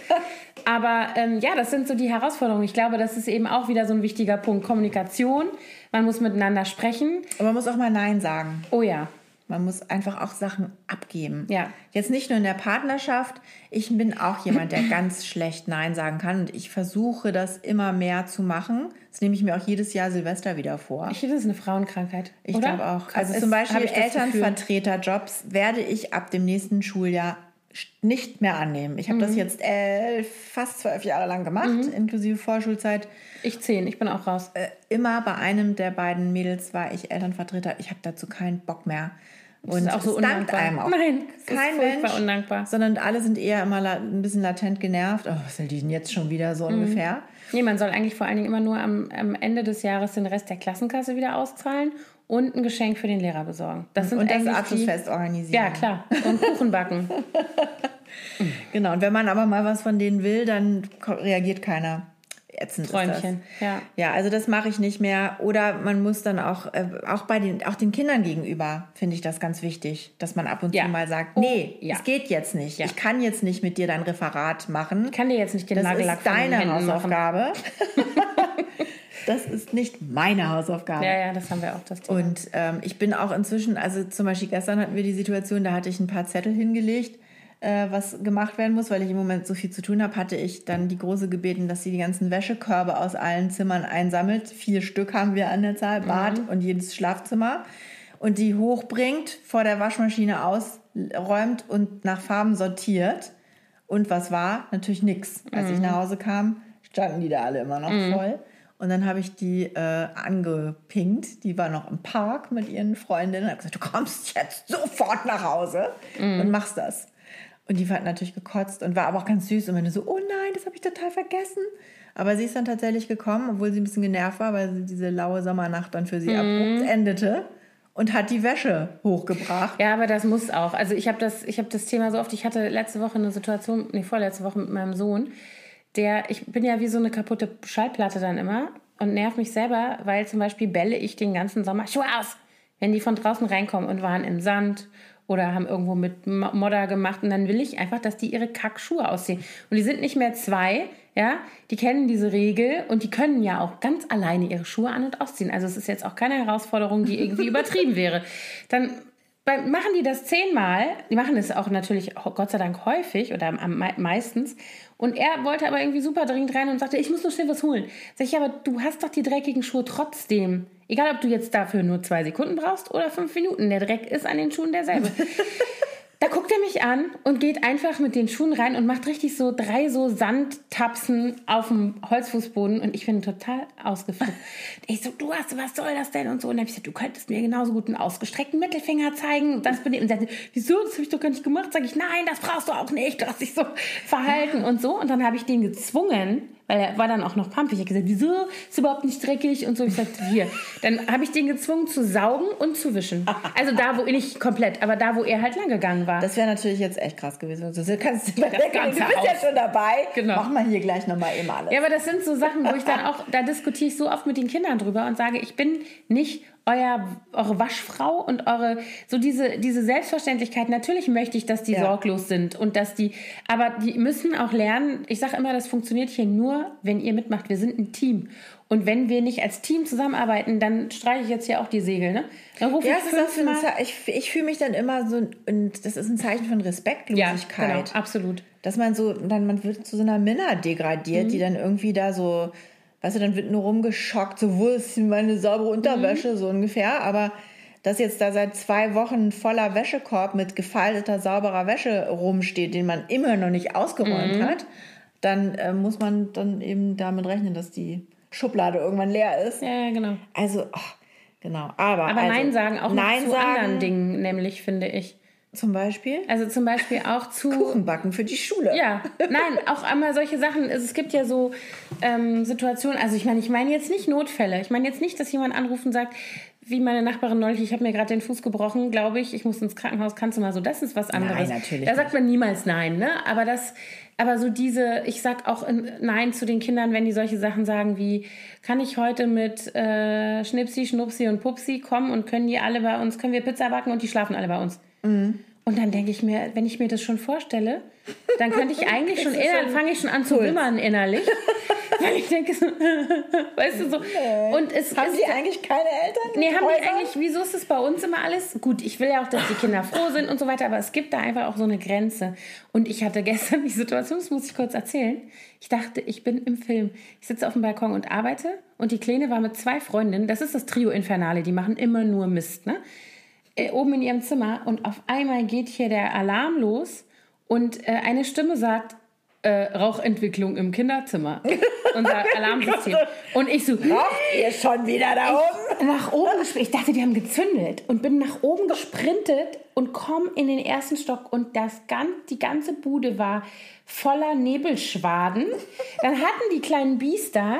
Aber ähm, ja, das sind so die Herausforderungen. Ich glaube, das ist eben auch wieder so ein wichtiger Punkt. Kommunikation, man muss miteinander sprechen. Und man muss auch mal Nein sagen. Oh ja, Man muss einfach auch Sachen abgeben. Ja. Jetzt nicht nur in der Partnerschaft. Ich bin auch jemand, der ganz schlecht Nein sagen kann. Und ich versuche das immer mehr zu machen. Das nehme ich mir auch jedes Jahr Silvester wieder vor. ich finde, das ist eine Frauenkrankheit. Ich glaube auch. Also ist- zum Beispiel. Elternvertreterjobs werde ich ab dem nächsten Schuljahr nicht mehr annehmen. Ich habe Mhm. das jetzt elf, fast zwölf Jahre lang gemacht, inklusive Vorschulzeit. Ich zehn, ich bin auch raus. Äh, immer bei einem der beiden Mädels war ich Elternvertreter. Ich habe dazu keinen Bock mehr. Und ist auch so dankt undankbar. einem auch. Nein, kein Mensch, undankbar. sondern alle sind eher immer ein bisschen latent genervt. Oh, was will die denn jetzt schon wieder Mhm. so ungefähr? Nee, man soll eigentlich vor allen Dingen immer nur am, am Ende des Jahres den Rest der Klassenkasse wieder auszahlen und ein Geschenk für den Lehrer besorgen. Das sind Und das Abschlussfest die, organisieren. Ja, klar. Und Kuchen backen. Genau, und wenn man aber mal was von denen will, dann reagiert keiner. Ätzend Träumchen, Ist das. ja. Ja, also das mache ich nicht mehr. Oder man muss dann auch, äh, auch bei den, auch den Kindern gegenüber, finde ich das ganz wichtig, dass man ab und Ja. zu mal sagt, Oh, nee, ja. es geht jetzt nicht. Ja. Ich kann jetzt nicht mit dir dein Referat machen. Ich kann dir jetzt nicht den das Nagellack ist von den deine. Hausaufgabe. das ist nicht meine Hausaufgabe. Ja, ja, das haben wir auch, das Thema. Und ähm, ich bin auch inzwischen, also zum Beispiel gestern hatten wir die Situation, da hatte ich ein paar Zettel hingelegt, äh, was gemacht werden muss, weil ich im Moment so viel zu tun habe, hatte ich dann die Große gebeten, dass sie die ganzen Wäschekörbe aus allen Zimmern einsammelt. Vier Stück haben wir an der Zahl, Bad und jedes Schlafzimmer. Und die hochbringt, vor der Waschmaschine ausräumt und nach Farben sortiert. Und was war? Natürlich nichts. Als ich nach Hause kam, standen die da alle immer noch voll. Und dann habe ich die äh, angepinkt. Die war noch im Park mit ihren Freundinnen. Und habe gesagt, du kommst jetzt sofort nach Hause und machst das. Und die fand natürlich gekotzt und war aber auch ganz süß. Und meine so, oh nein, das habe ich total vergessen. Aber sie ist dann tatsächlich gekommen, obwohl sie ein bisschen genervt war, weil diese laue Sommernacht dann für sie abrupt endete. Und hat die Wäsche hochgebracht. Ja, aber das muss auch. Also ich habe das, ich habe das Thema so oft. Ich hatte letzte Woche eine Situation, nee, vorletzte Woche mit meinem Sohn, der, ich bin ja wie so eine kaputte Schallplatte dann immer und nerv mich selber, weil zum Beispiel bälle ich den ganzen Sommer Schuhe aus, wenn die von draußen reinkommen und waren im Sand oder haben irgendwo mit Mo- Modder gemacht und dann will ich einfach, dass die ihre Kackschuhe ausziehen. Und die sind nicht mehr zwei, ja, die kennen diese Regel und die können ja auch ganz alleine ihre Schuhe an und ausziehen. Also es ist jetzt auch keine Herausforderung, die irgendwie übertrieben wäre. Dann machen die das zehnmal. Die machen es auch natürlich oh, Gott sei Dank häufig oder meistens. Und er wollte aber irgendwie super dringend rein und sagte, ich muss nur schnell was holen. Sag ich, aber du hast doch die dreckigen Schuhe trotzdem. Egal, ob du jetzt dafür nur zwei Sekunden brauchst oder fünf Minuten. Der Dreck ist an den Schuhen derselbe. Da guckt er mich an und geht einfach mit den Schuhen rein und macht richtig so drei so Sandtapsen auf dem Holzfußboden und ich bin total ausgeflippt. ich so, du hast, was soll das denn und so. Und dann habe ich gesagt, du könntest mir genauso gut einen ausgestreckten Mittelfinger zeigen. Und das bin ich. Und sagte, wieso, das habe ich doch gar nicht gemacht. Sag ich, nein, das brauchst du auch nicht. Du hast dich so verhalten und so. Und dann habe ich den gezwungen, weil er war dann auch noch pumpig. Ich habe gesagt, wieso ist überhaupt nicht dreckig und so. Ich sagte, hier. Dann habe ich den gezwungen zu saugen und zu wischen. Also da, wo nicht komplett, aber da, wo er halt lang gegangen war. Das wäre natürlich jetzt echt krass gewesen. Du kannst du bist ja schon dabei. Genau. Mach mal hier gleich nochmal eben alles. Ja, aber das sind so Sachen, wo ich dann auch, da diskutiere ich so oft mit den Kindern drüber und sage, ich bin nicht euer, eure Waschfrau und eure, so diese, diese Selbstverständlichkeit. Natürlich möchte ich, dass die ja. sorglos sind und dass die, aber die müssen auch lernen. Ich sage immer, das funktioniert hier nur, wenn ihr mitmacht. Wir sind ein Team. Und wenn wir nicht als Team zusammenarbeiten, dann streiche ich jetzt hier auch die Segel, ne? Dann rufe ja, ich fünfmal. Ich, ich fühle mich dann immer so, und das ist ein Zeichen von Respektlosigkeit. Ja, genau, absolut. Dass man so, dann man wird zu so einer Minna degradiert, mhm. die dann irgendwie da so weißt du, dann wird nur rumgeschockt, so wo ist meine saubere Unterwäsche, mhm. so ungefähr. Aber dass jetzt da seit zwei Wochen voller Wäschekorb mit gefalteter, sauberer Wäsche rumsteht, den man immer noch nicht ausgeräumt mhm. hat, dann äh, muss man dann eben damit rechnen, dass die Schublade irgendwann leer ist. Ja, genau. Also, oh, genau. Aber, Aber also, Nein sagen auch Nein zu sagen, anderen Dingen, nämlich, finde ich. Zum Beispiel? Also zum Beispiel auch zu... Kuchenbacken für die Schule. Ja, nein, auch einmal solche Sachen. Es gibt ja so ähm, Situationen, also ich meine, ich meine jetzt nicht Notfälle. Ich meine jetzt nicht, dass jemand anruft und sagt, wie meine Nachbarin neulich, ich habe mir gerade den Fuß gebrochen, glaube ich, ich muss ins Krankenhaus, kannst du mal so, das ist was anderes. Nein, natürlich. Da sagt man niemals nein, ne? Aber das, aber so diese, ich sag auch nein zu den Kindern, wenn die solche Sachen sagen wie, kann ich heute mit äh, Schnipsi, Schnupsi und Pupsi kommen und können die alle bei uns, können wir Pizza backen und die schlafen alle bei uns. Mhm. Und dann denke ich mir, wenn ich mir das schon vorstelle, dann könnte ich eigentlich schon, innerlich, fange ich schon an zu wimmern innerlich. weil ich denke, so, weißt du so. Und es haben ist, die eigentlich keine Eltern? Nee, haben die eigentlich, wieso ist das bei uns immer alles? Gut, ich will ja auch, dass die Kinder froh sind und so weiter, aber es gibt da einfach auch so eine Grenze. Und ich hatte gestern die Situation, das muss ich kurz erzählen. Ich dachte, ich bin im Film. Ich sitze auf dem Balkon und arbeite und die Kleine war mit zwei Freundinnen, das ist das Trio Infernale, die machen immer nur Mist, ne? Äh, oben in ihrem Zimmer und auf einmal geht hier der Alarm los und äh, eine Stimme sagt, äh, Rauchentwicklung im Kinderzimmer. Unser Alarmsystem. Und ich so, Raucht ihr schon wieder da oben? Nach oben gesprintet. Ich dachte, die haben gezündelt und bin nach oben gesprintet und komme in den ersten Stock und das ganz, die ganze Bude war voller Nebelschwaden. Dann hatten die kleinen Biester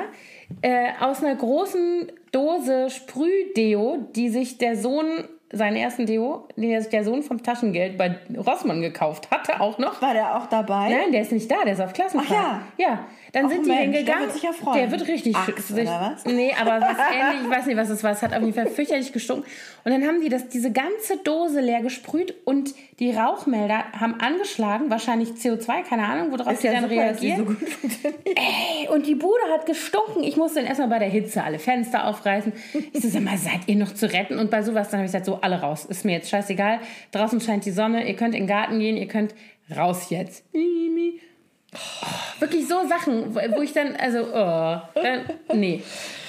äh, aus einer großen Dose Sprühdeo, die sich der Sohn seinen ersten Deo, den sich der Sohn vom Taschengeld bei Rossmann gekauft hatte, auch noch. War der auch dabei? Nein, der ist nicht da, der ist auf Klassenfahrt. Ach ja. Ja, dann Ach sind die Mensch, hingegangen. Der wird sich ja freuen. Der wird richtig Axt, sich, oder was? Nee, aber was ähnlich, ich weiß nicht, was es war. Es hat auf jeden Fall fürchterlich gestunken. Und dann haben die das, diese ganze Dose leer gesprüht und die Rauchmelder haben angeschlagen, wahrscheinlich CO2, keine Ahnung, worauf ist die ja dann super, reagieren. So Ey, und die Bude hat gestunken. Ich musste dann erstmal bei der Hitze alle Fenster aufreißen. Ich so, sag mal, seid ihr noch zu retten? Und bei sowas, dann habe ich gesagt, so, alle raus. Ist mir jetzt scheißegal. Draußen scheint die Sonne, ihr könnt in den Garten gehen, ihr könnt raus jetzt. Oh, wirklich so Sachen, wo ich dann, also, oh, dann, nee.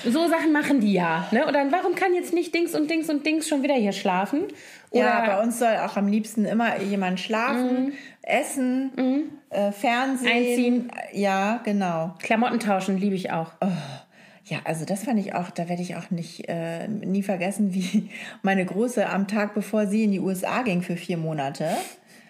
So Sachen machen die ja. Ne? Und dann, warum kann jetzt nicht Dings und Dings und Dings schon wieder hier schlafen? Oder ja, bei uns soll auch am liebsten immer jemand schlafen, mm. essen, mm. Äh, Fernsehen. Einziehen. Ja, genau. Klamotten tauschen liebe ich auch. Oh. Ja, also das fand ich auch, da werde ich auch nicht äh, nie vergessen, wie meine Große am Tag, bevor sie in die USA ging für vier Monate,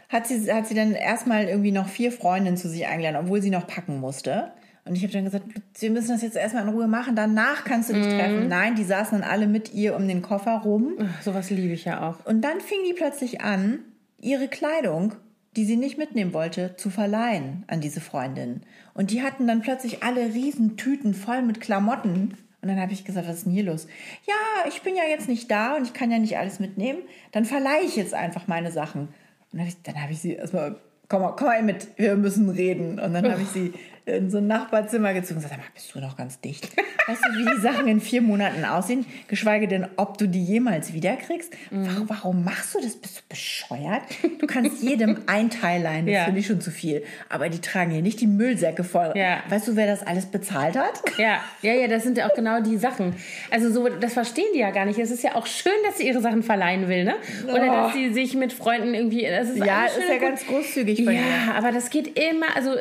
hat sie, hat sie dann erstmal irgendwie noch vier Freundinnen zu sich eingeladen, obwohl sie noch packen musste. Und ich habe dann gesagt, wir müssen das jetzt erstmal in Ruhe machen, danach kannst du dich mhm. treffen. Nein, die saßen dann alle mit ihr um den Koffer rum. Ach, sowas liebe ich ja auch. Und dann fing die plötzlich an, ihre Kleidung, die sie nicht mitnehmen wollte, zu verleihen an diese Freundin. Und die hatten dann plötzlich alle Riesentüten voll mit Klamotten. Und dann habe ich gesagt, was ist denn hier los? Ja, ich bin ja jetzt nicht da und ich kann ja nicht alles mitnehmen. Dann verleihe ich jetzt einfach meine Sachen. Und dann habe ich, hab ich sie erstmal, komm mal, komm mal mit, wir müssen reden. Und dann habe ich sie in so ein Nachbarzimmer gezogen und gesagt, sag mal, bist du noch ganz dicht? Weißt du, wie die Sachen in vier Monaten aussehen? Geschweige denn, ob du die jemals wiederkriegst. Warum, warum machst du das? Bist du bescheuert? Du kannst jedem ein Teil leihen, das Ja. finde ich schon zu viel. Aber die tragen hier nicht die Müllsäcke voll. Ja. Weißt du, wer das alles bezahlt hat? Ja, ja, ja, das sind ja auch genau die Sachen. Also so, das verstehen die ja gar nicht. Es ist ja auch schön, dass sie ihre Sachen verleihen will, ne? Oder Oh. dass sie sich mit Freunden irgendwie. Das ist Ja, ist ja gut. ganz großzügig von Ja, ihr. aber das geht immer. Also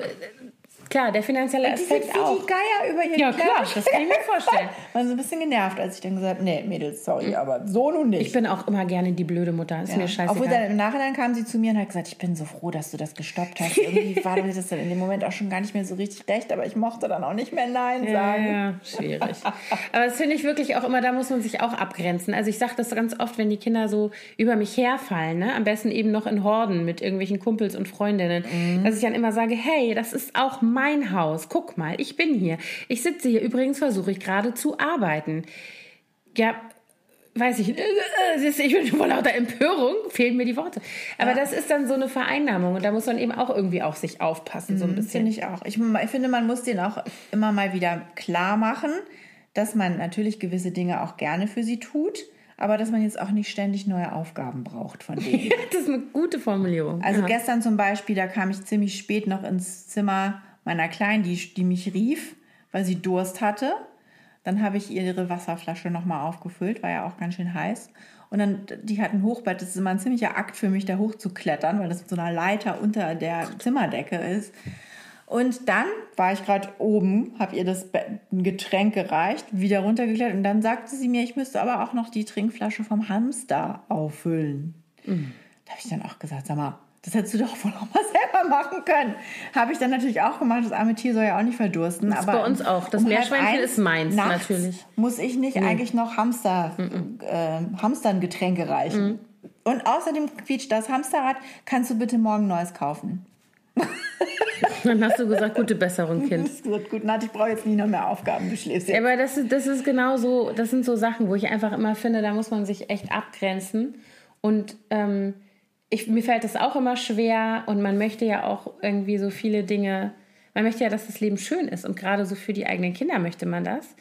klar, der finanzielle Die sind Aspekt wie auch. die Geier über ihren Ja, klar, das kann ich mir vorstellen. War so ein bisschen genervt, als ich dann gesagt habe, nee, Mädels, sorry, aber so nun nicht. Ich bin auch immer gerne die blöde Mutter. Ist mir Obwohl scheißegal. dann im Nachhinein kam sie zu mir und hat gesagt, ich bin so froh, dass du das gestoppt hast. Irgendwie war mir das dann in dem Moment auch schon gar nicht mehr so richtig recht, aber ich mochte dann auch nicht mehr Nein Ja, sagen. ja, schwierig. Aber das finde ich wirklich auch immer, da muss man sich auch abgrenzen. Also ich sage das ganz oft, wenn die Kinder so über mich herfallen, ne? am besten eben noch in Horden mit irgendwelchen Kumpels und Freundinnen, Mhm. dass ich dann immer sage, hey, das ist auch mein Haus. Guck mal, ich bin hier. Ich sitze hier. Übrigens versuche ich gerade zu arbeiten. Ja, weiß ich, du, ich bin vor lauter Empörung, fehlen mir die Worte. Aber das ist dann so eine Vereinnahmung und da muss man eben auch irgendwie auf sich aufpassen, so ein bisschen. Finde ich auch. Ich, ich finde, man muss den auch immer mal wieder klar machen, dass man natürlich gewisse Dinge auch gerne für sie tut, aber dass man jetzt auch nicht ständig neue Aufgaben braucht von denen. Das ist eine gute Formulierung. Also ja. gestern zum Beispiel, da kam ich ziemlich spät noch ins Zimmer meiner Kleinen, die, die mich rief, weil sie Durst hatte. Dann habe ich ihr ihre Wasserflasche nochmal aufgefüllt, war ja auch ganz schön heiß. Und dann, die hat ein Hochbett, das ist immer ein ziemlicher Akt für mich, da hochzuklettern, weil das mit so einer Leiter unter der Zimmerdecke ist. Und dann war ich gerade oben, habe ihr das Getränk gereicht, wieder runtergeklettert und dann sagte sie mir, ich müsste aber auch noch die Trinkflasche vom Hamster auffüllen. Da habe ich dann auch gesagt, sag mal, das hättest du doch wohl auch mal selber machen können. Habe ich dann natürlich auch gemacht. Das arme Tier soll ja auch nicht verdursten. Das ist bei uns auch. Das halb Meerschweinchen ist meins, natürlich. Muss ich nicht eigentlich noch Hamster, äh, Hamstern Getränke reichen. Und außerdem quietscht das Hamsterrad. Kannst du bitte morgen neues kaufen? Dann hast du gesagt, gute Besserung, Kind. Ist gut, gute Nacht. Ich brauche jetzt nie noch mehr Aufgaben. Du schläfst jetzt. aber das ist, das ist genau so, das sind so Sachen, wo ich einfach immer finde, da muss man sich echt abgrenzen. Und ähm, ich, mir fällt das auch immer schwer und man möchte ja auch irgendwie so viele Dinge, man möchte ja, dass das Leben schön ist und gerade so für die eigenen Kinder möchte man das.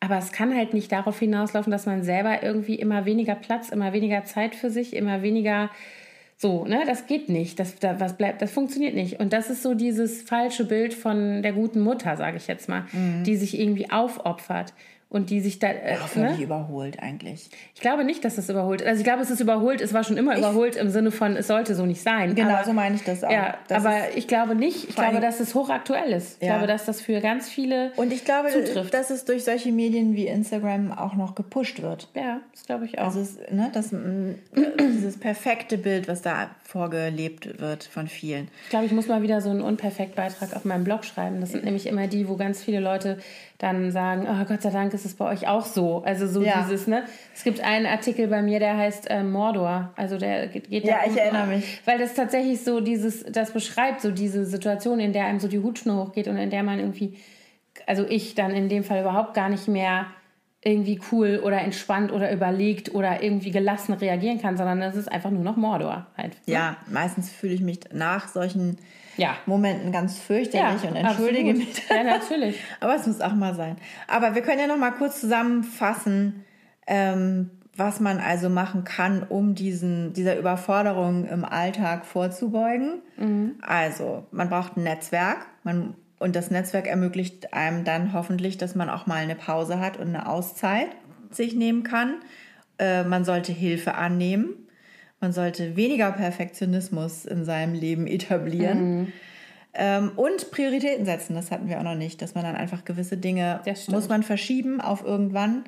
Aber es kann halt nicht darauf hinauslaufen, dass man selber irgendwie immer weniger Platz, immer weniger Zeit für sich, immer weniger so, ne, das geht nicht. Das, da, was bleibt, das funktioniert nicht. Und das ist so dieses falsche Bild von der guten Mutter, sage ich jetzt mal, die sich irgendwie aufopfert und die sich da. Äh, Auch völlig ne? überholt eigentlich. Ich glaube nicht, dass das überholt. Also ich glaube, es ist überholt. Es war schon immer überholt im Sinne von, es sollte so nicht sein. Genau, aber, so meine ich das auch. Ja, Das aber ich glaube nicht. Ich glaube, dass es hochaktuell ist. Ich Ja. glaube, dass das für ganz viele Und ich glaube, zutrifft. dass es durch solche Medien wie Instagram auch noch gepusht wird. ja, das glaube ich auch. Also es, ne, das, mm, dieses perfekte Bild, was da vorgelebt wird von vielen. Ich glaube, ich muss mal wieder so einen Unperfekt-Beitrag auf meinem Blog schreiben. Das sind nämlich immer die, wo ganz viele Leute dann sagen, oh, Gott sei Dank ist es bei euch auch so. Also so Ja. dieses, ne? Es gibt einen Artikel bei mir, der heißt äh, Mordor. Also der geht, geht Ja, ich erinnere mich. Weil das tatsächlich so dieses, das beschreibt so diese Situation, in der einem so die Hutschnur hochgeht und in der man irgendwie, also ich dann in dem Fall überhaupt gar nicht mehr irgendwie cool oder entspannt oder überlegt oder irgendwie gelassen reagieren kann, sondern es ist einfach nur noch Mordor halt. ne? Ja, meistens fühle ich mich nach solchen Ja. Momenten ganz fürchterlich und entschuldige absolut. mich. Ja, natürlich. Aber es muss auch mal sein. Aber wir können ja noch mal kurz zusammenfassen, ähm, was man also machen kann, um diesen, dieser Überforderung im Alltag vorzubeugen. Also, man braucht ein Netzwerk. Man, und das Netzwerk ermöglicht einem dann hoffentlich, dass man auch mal eine Pause hat und eine Auszeit sich nehmen kann. Äh, man sollte Hilfe annehmen. Man sollte weniger Perfektionismus in seinem Leben etablieren. Ähm, und Prioritäten setzen, das hatten wir auch noch nicht, dass man dann einfach gewisse Dinge muss man verschieben auf irgendwann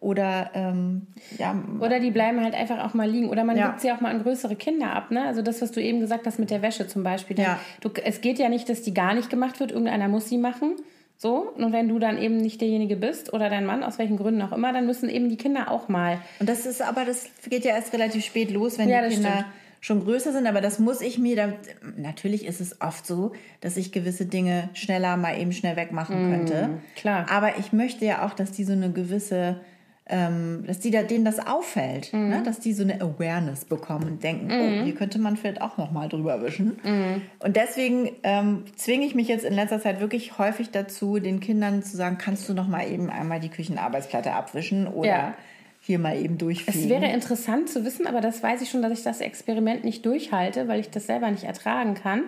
oder ähm, ja, Oder die bleiben halt einfach auch mal liegen. Oder man Ja. gibt sie auch mal an größere Kinder ab. Ne? Also das, was du eben gesagt hast mit der Wäsche zum Beispiel. Denn Ja. Du, es geht ja nicht, dass die gar nicht gemacht wird. Irgendeiner muss sie machen. So. Und wenn du dann eben nicht derjenige bist oder dein Mann, aus welchen Gründen auch immer, dann müssen eben die Kinder auch mal. und das ist aber das geht ja erst relativ spät los, wenn Ja, die Kinder stimmt. schon größer sind, aber das muss ich mir da natürlich ist es oft so, dass ich gewisse Dinge schneller mal eben schnell wegmachen könnte. klar. Aber ich möchte ja auch, dass die so eine gewisse ähm, dass die da, denen das auffällt, Mhm. ne? dass die so eine Awareness bekommen und denken, oh, hier könnte man vielleicht auch noch mal drüber wischen. Mhm. Und deswegen ähm, zwinge ich mich jetzt in letzter Zeit wirklich häufig dazu, den Kindern zu sagen, kannst du noch mal eben einmal die Küchenarbeitsplatte abwischen oder Ja. hier mal eben durchfegen. Es wäre interessant zu wissen, aber das weiß ich schon, dass ich das Experiment nicht durchhalte, weil ich das selber nicht ertragen kann.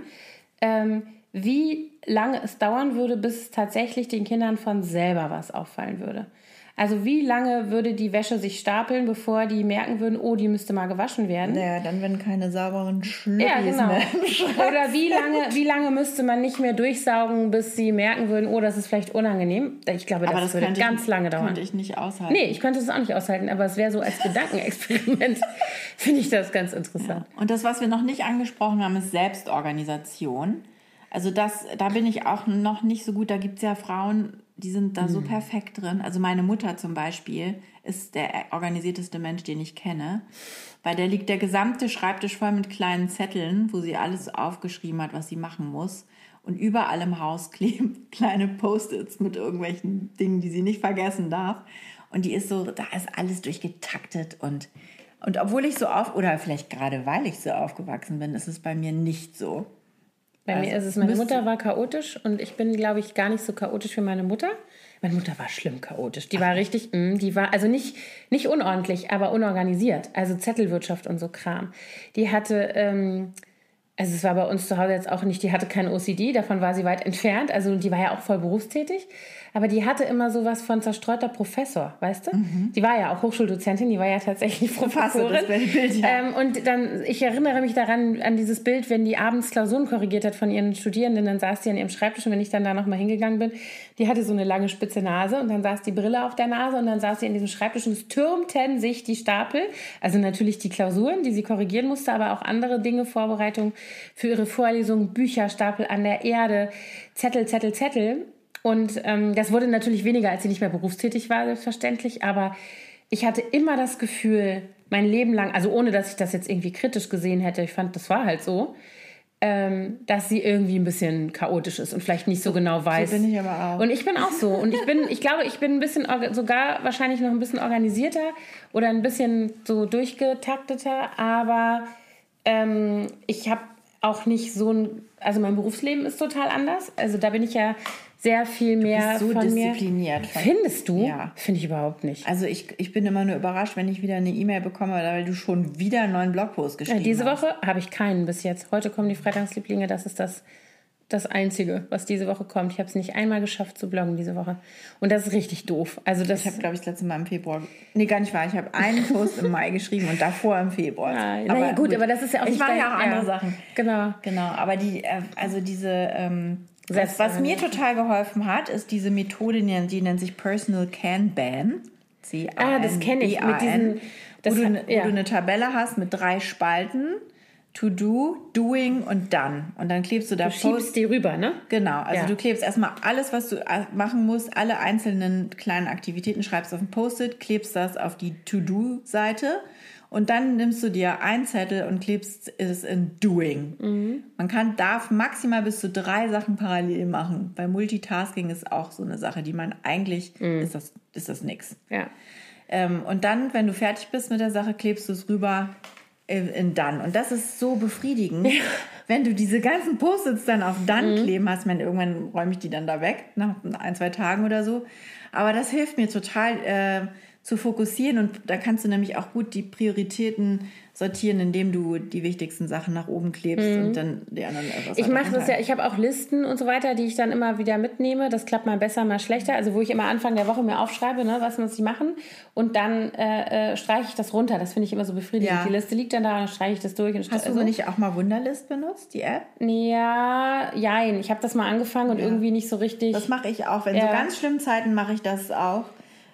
Ähm, wie lange es dauern würde, bis tatsächlich den Kindern von selber was auffallen würde. Also wie lange würde die Wäsche sich stapeln, bevor die merken würden, oh, die müsste mal gewaschen werden? Naja, dann wenn keine sauberen Schlüppis Ja, genau. mehr im Schrank Oder wie lange, wie lange müsste man nicht mehr durchsaugen, bis sie merken würden, oh, das ist vielleicht unangenehm? Ich glaube, das, das würde könnte ganz lange dauern. könnte ich nicht aushalten. Nee, ich könnte es auch nicht aushalten, aber es wäre so als Gedankenexperiment, finde ich das ganz interessant. Und das, was wir noch nicht angesprochen haben, ist Selbstorganisation. Also das, da bin ich auch noch nicht so gut. Da gibt es ja Frauen, die sind da so perfekt drin. Also meine Mutter zum Beispiel ist der organisierteste Mensch, den ich kenne. Bei der liegt der gesamte Schreibtisch voll mit kleinen Zetteln, wo sie alles aufgeschrieben hat, was sie machen muss. Und überall im Haus kleben kleine Post-its mit irgendwelchen Dingen, die sie nicht vergessen darf. Und die ist so, da ist alles durchgetaktet und und obwohl ich so auf, oder vielleicht gerade weil ich so aufgewachsen bin, ist es bei mir nicht so. Bei mir Also, ist es, meine Mutter war chaotisch und ich bin, glaube ich, gar nicht so chaotisch wie meine Mutter. Meine Mutter war schlimm chaotisch. Die war richtig, mm, die war also nicht, nicht unordentlich, aber unorganisiert. Also Zettelwirtschaft und so Kram. Die hatte, ähm, also es war bei uns zu Hause jetzt auch nicht, die hatte kein OCD, davon war sie weit entfernt. Also die war ja auch voll berufstätig. Aber die hatte immer sowas von zerstreuter Professor, weißt du? Die war ja auch Hochschuldozentin, die war ja tatsächlich Mhm. Professorin. das Bild, ja. Ähm, und dann, ich erinnere mich daran, an dieses Bild, wenn die abends Klausuren korrigiert hat von ihren Studierenden, dann saß die an ihrem Schreibtisch und wenn ich dann da nochmal hingegangen bin, die hatte so eine lange spitze Nase und dann saß die Brille auf der Nase und dann saß sie in diesem Schreibtisch und es türmten sich die Stapel. Also natürlich die Klausuren, die sie korrigieren musste, aber auch andere Dinge, Vorbereitung für ihre Vorlesungen, Bücherstapel an der Erde, Zettel, Zettel, Zettel. Und ähm, das wurde natürlich weniger, als sie nicht mehr berufstätig war, selbstverständlich. Aber ich hatte immer das Gefühl, mein Leben lang, also ohne dass ich das jetzt irgendwie kritisch gesehen hätte, ich fand, das war halt so, ähm, dass sie irgendwie ein bisschen chaotisch ist und vielleicht nicht so genau weiß. bin ich aber auch. Und ich bin auch so. Und ich bin, ich glaube, ich bin ein bisschen sogar wahrscheinlich noch ein bisschen organisierter oder ein bisschen so durchgetakteter, aber ähm, ich habe auch nicht so ein, also mein Berufsleben ist total anders. Also da bin ich ja sehr viel mehr so von diszipliniert. mir. Findest du? Ja. Finde ich überhaupt nicht. Also ich, ich bin immer nur überrascht, wenn ich wieder eine E-Mail bekomme, weil du schon wieder einen neuen Blogpost Ja, geschrieben diese hast. Woche habe ich keinen bis jetzt. Heute kommen die Freitagslieblinge. Das ist das, das Einzige, was diese Woche kommt. Ich habe es nicht einmal geschafft zu bloggen diese Woche. Und das ist richtig doof. Also das Ich habe, glaube ich, das letzte Mal im Februar. Nee, gar nicht wahr. Ich habe einen Post im Mai geschrieben und davor im Februar. Ah, naja, gut, aber das ist ja auch Ich dein- ja auch ja. andere Sachen. Genau. Genau, aber die, äh, also diese, ähm, was, was mir total geholfen hat, ist diese Methode, die, nennt- sich Personal Kanban. Ah, das kenne ich, mit diesen- das wo, du, ne- wo ja. du eine Tabelle hast mit drei Spalten. To do, doing und done. Und dann klebst du da Du schiebst die rüber, ne? Genau, also Ja. du klebst erstmal alles, was du äh, machen musst, alle einzelnen kleinen Aktivitäten schreibst auf ein Post-it, klebst das auf die To-Do-Seite und dann nimmst du dir einen Zettel und klebst es in Doing. Mhm. Man kann, darf maximal bis zu drei Sachen parallel machen. Bei Multitasking ist auch so eine Sache, die man eigentlich, Mhm. ist das, ist das nix. Ja. Ähm, und dann, wenn du fertig bist mit der Sache, klebst du es rüber in, in Done. Und das ist so befriedigend, wenn du diese ganzen Post-its dann auf Done Mhm. kleben hast. Meine, irgendwann räume ich die dann da weg, nach ein, zwei Tagen oder so. Aber das hilft mir total äh, zu fokussieren und da kannst du nämlich auch gut die Prioritäten sortieren, indem du die wichtigsten Sachen nach oben klebst und dann die anderen etwas Mhm. Ich mache das ja, ich habe auch Listen und so weiter, die ich dann immer wieder mitnehme. Das klappt mal besser, mal schlechter. Also wo ich immer Anfang der Woche mir aufschreibe, ne, was muss ich machen. Und dann äh, äh, streiche ich das runter. Das finde ich immer so befriedigend. Ja. Die Liste liegt dann da und dann streiche ich das durch. Und Hast du also, nicht auch mal Wunderlist benutzt, die App? Ja, jein. Ich habe das mal angefangen und irgendwie nicht so richtig. Das mache ich auch. In Ja. so ganz schlimmen Zeiten mache ich das auch.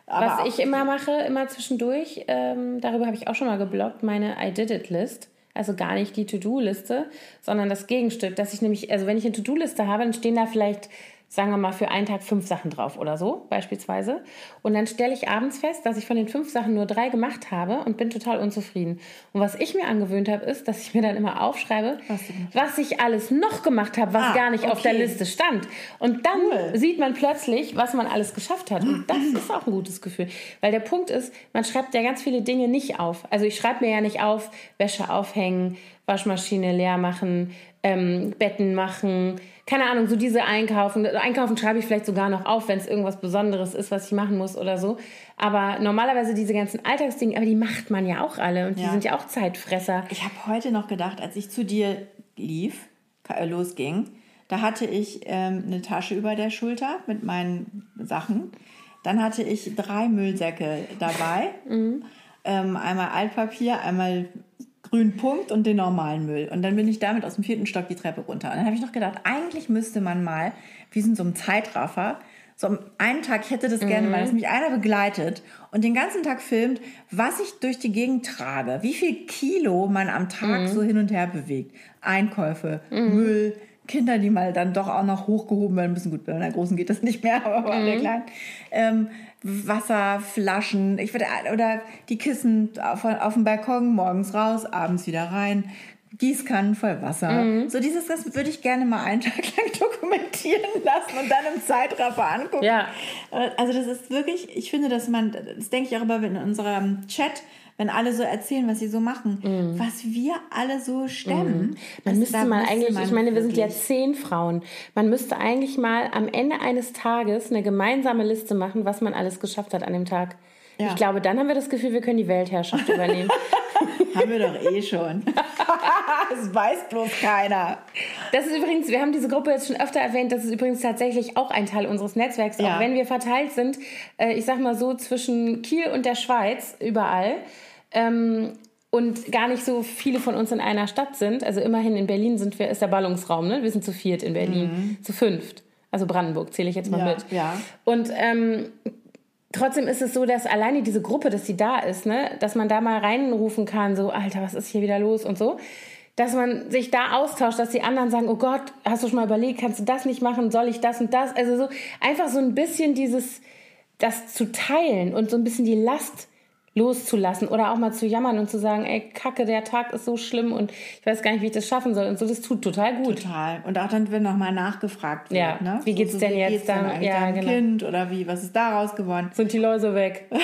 Aber Was ich immer mache, immer zwischendurch, ähm, darüber habe ich auch schon mal geblockt, meine I did it List. Also gar nicht die To-Do-Liste, sondern das Gegenstück, dass ich nämlich, also wenn ich eine To-Do-Liste habe, dann stehen da vielleicht sagen wir mal, für einen Tag fünf Sachen drauf oder so, beispielsweise. Und dann stelle ich abends fest, dass ich von den fünf Sachen nur drei gemacht habe und bin total unzufrieden. Und was ich mir angewöhnt habe, ist, dass ich mir dann immer aufschreibe, was, was ich alles noch gemacht habe, was ah, gar nicht okay. auf der Liste stand. Und dann cool. sieht man plötzlich, was man alles geschafft hat. Und das ist auch ein gutes Gefühl. Weil der Punkt ist, man schreibt ja ganz viele Dinge nicht auf. Also ich schreibe mir ja nicht auf, Wäsche aufhängen, Waschmaschine leer machen, ähm, Betten machen, keine Ahnung, so diese Einkaufen. Einkaufen schreibe ich vielleicht sogar noch auf, wenn es irgendwas Besonderes ist, was ich machen muss oder so. Aber normalerweise diese ganzen Alltagsdinge, aber die macht man ja auch alle und die ja. sind ja auch Zeitfresser. Ich habe heute noch gedacht, als ich zu dir lief, äh, losging, da hatte ich ähm, eine Tasche über der Schulter mit meinen Sachen. Dann hatte ich drei Müllsäcke dabei. Mhm. Ähm, einmal Altpapier, einmal grünen Punkt und den normalen Müll. Und dann bin ich damit aus dem vierten Stock die Treppe runter. Und dann habe ich noch gedacht, eigentlich müsste man mal, wie in so einem Zeitraffer, so am einen Tag, ich hätte das mhm. gerne mal, dass mich einer begleitet und den ganzen Tag filmt, was ich durch die Gegend trage, wie viel Kilo man am Tag mhm. so hin und her bewegt. Einkäufe, mhm. Müll, Kinder, die mal dann doch auch noch hochgehoben werden müssen. Gut, bei einer großen geht das nicht mehr, aber bei der mhm. kleinen. Ähm, Wasserflaschen, ich würde, oder die Kissen auf, auf dem Balkon, morgens raus, abends wieder rein. Gießkannen voll Wasser. Mhm. So dieses, das würde ich gerne mal einen Tag lang dokumentieren lassen und dann im Zeitraffer angucken. Ja. Also das ist wirklich, ich finde, dass man, das denke ich auch immer in unserem Chat, wenn alle so erzählen, was sie so machen, mm. was wir alle so stemmen. Mm. Man müsste mal eigentlich, ich meine, wir sind ja zehn Frauen. Man müsste eigentlich mal am Ende eines Tages eine gemeinsame Liste machen, was man alles geschafft hat an dem Tag. Ja. Ich glaube, dann haben wir das Gefühl, wir können die Weltherrschaft übernehmen. haben wir doch eh schon. das weiß bloß keiner. Das ist übrigens, wir haben diese Gruppe jetzt schon öfter erwähnt, das ist übrigens tatsächlich auch ein Teil unseres Netzwerks, ja. auch wenn wir verteilt sind, äh, ich sag mal so, zwischen Kiel und der Schweiz, überall. Ähm, und gar nicht so viele von uns in einer Stadt sind. Also immerhin in Berlin sind wir, ist der Ballungsraum, ne? Wir sind zu viert in Berlin, mhm. zu fünft. Also Brandenburg zähle ich jetzt mal ja, mit. Ja. Und ähm, trotzdem ist es so, dass alleine diese Gruppe, dass sie da ist, ne, dass man da mal reinrufen kann, so, Alter, was ist hier wieder los und so. Dass man sich da austauscht, dass die anderen sagen, oh Gott, hast du schon mal überlegt, kannst du das nicht machen, soll ich das und das? Also so einfach so ein bisschen dieses, das zu teilen und so ein bisschen die Last loszulassen oder auch mal zu jammern und zu sagen, ey, Kacke, der Tag ist so schlimm und ich weiß gar nicht, wie ich das schaffen soll. Und so, das tut total gut. Total. Und auch dann, wenn nochmal nachgefragt wird, ja. ne? Wie geht's so, denn wie jetzt geht's dann? ja, genau. Kind oder wie, was ist daraus geworden? Sind die Läuse weg?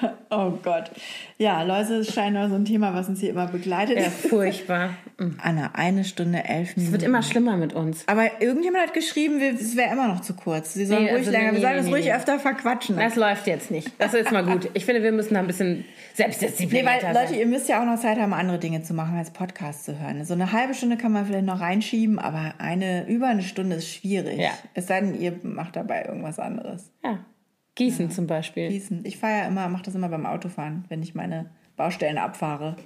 Oh Gott. Ja, Läuse scheint auch so ein Thema, was uns hier immer begleitet. Ja, furchtbar. Anna, eine Stunde, elf Minuten. Es wird immer schlimmer mit uns. Aber irgendjemand hat geschrieben, es wäre immer noch zu kurz. Sie sollen nee, ruhig also länger, nee, wir sollen nee, es ruhig öfter verquatschen. Das läuft jetzt nicht. Das ist mal gut. Ich finde, wir müssen da ein bisschen Selbstdisziplin Nee, weil, Leute, ihr müsst ja auch noch Zeit haben, andere Dinge zu machen, als Podcast zu hören. So eine halbe Stunde kann man vielleicht noch reinschieben, aber eine, über eine Stunde ist schwierig. Ja. Es sei denn, ihr macht dabei irgendwas anderes. Ja. Gießen ja. zum Beispiel. Gießen. Ich fahre ja immer, mache das immer beim Autofahren, wenn ich meine Baustellen abfahre.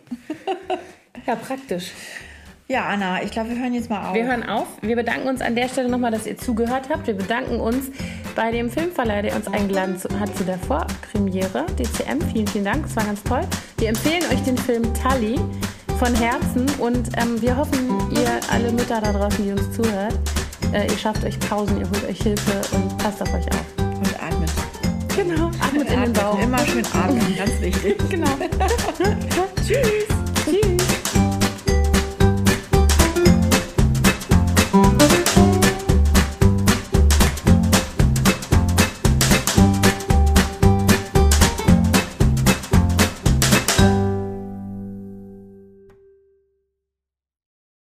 ja, praktisch. Ja, Anna, ich glaube, wir hören jetzt mal auf. Wir hören auf. Wir bedanken uns an der Stelle nochmal, dass ihr zugehört habt. Wir bedanken uns bei dem Filmverleih, der uns eingeladen hat zu der Vorpremiere, DCM. Vielen, vielen Dank. Es war ganz toll. Wir empfehlen euch den Film Tully von Herzen und ähm, wir hoffen, ihr alle Mütter da draußen, die uns zuhört, äh, ihr schafft euch Pausen, ihr holt euch Hilfe und passt auf euch auf. Genau. Atmen in den Bauch. Immer schön atmen, ganz wichtig. genau. Tschüss. Tschüss.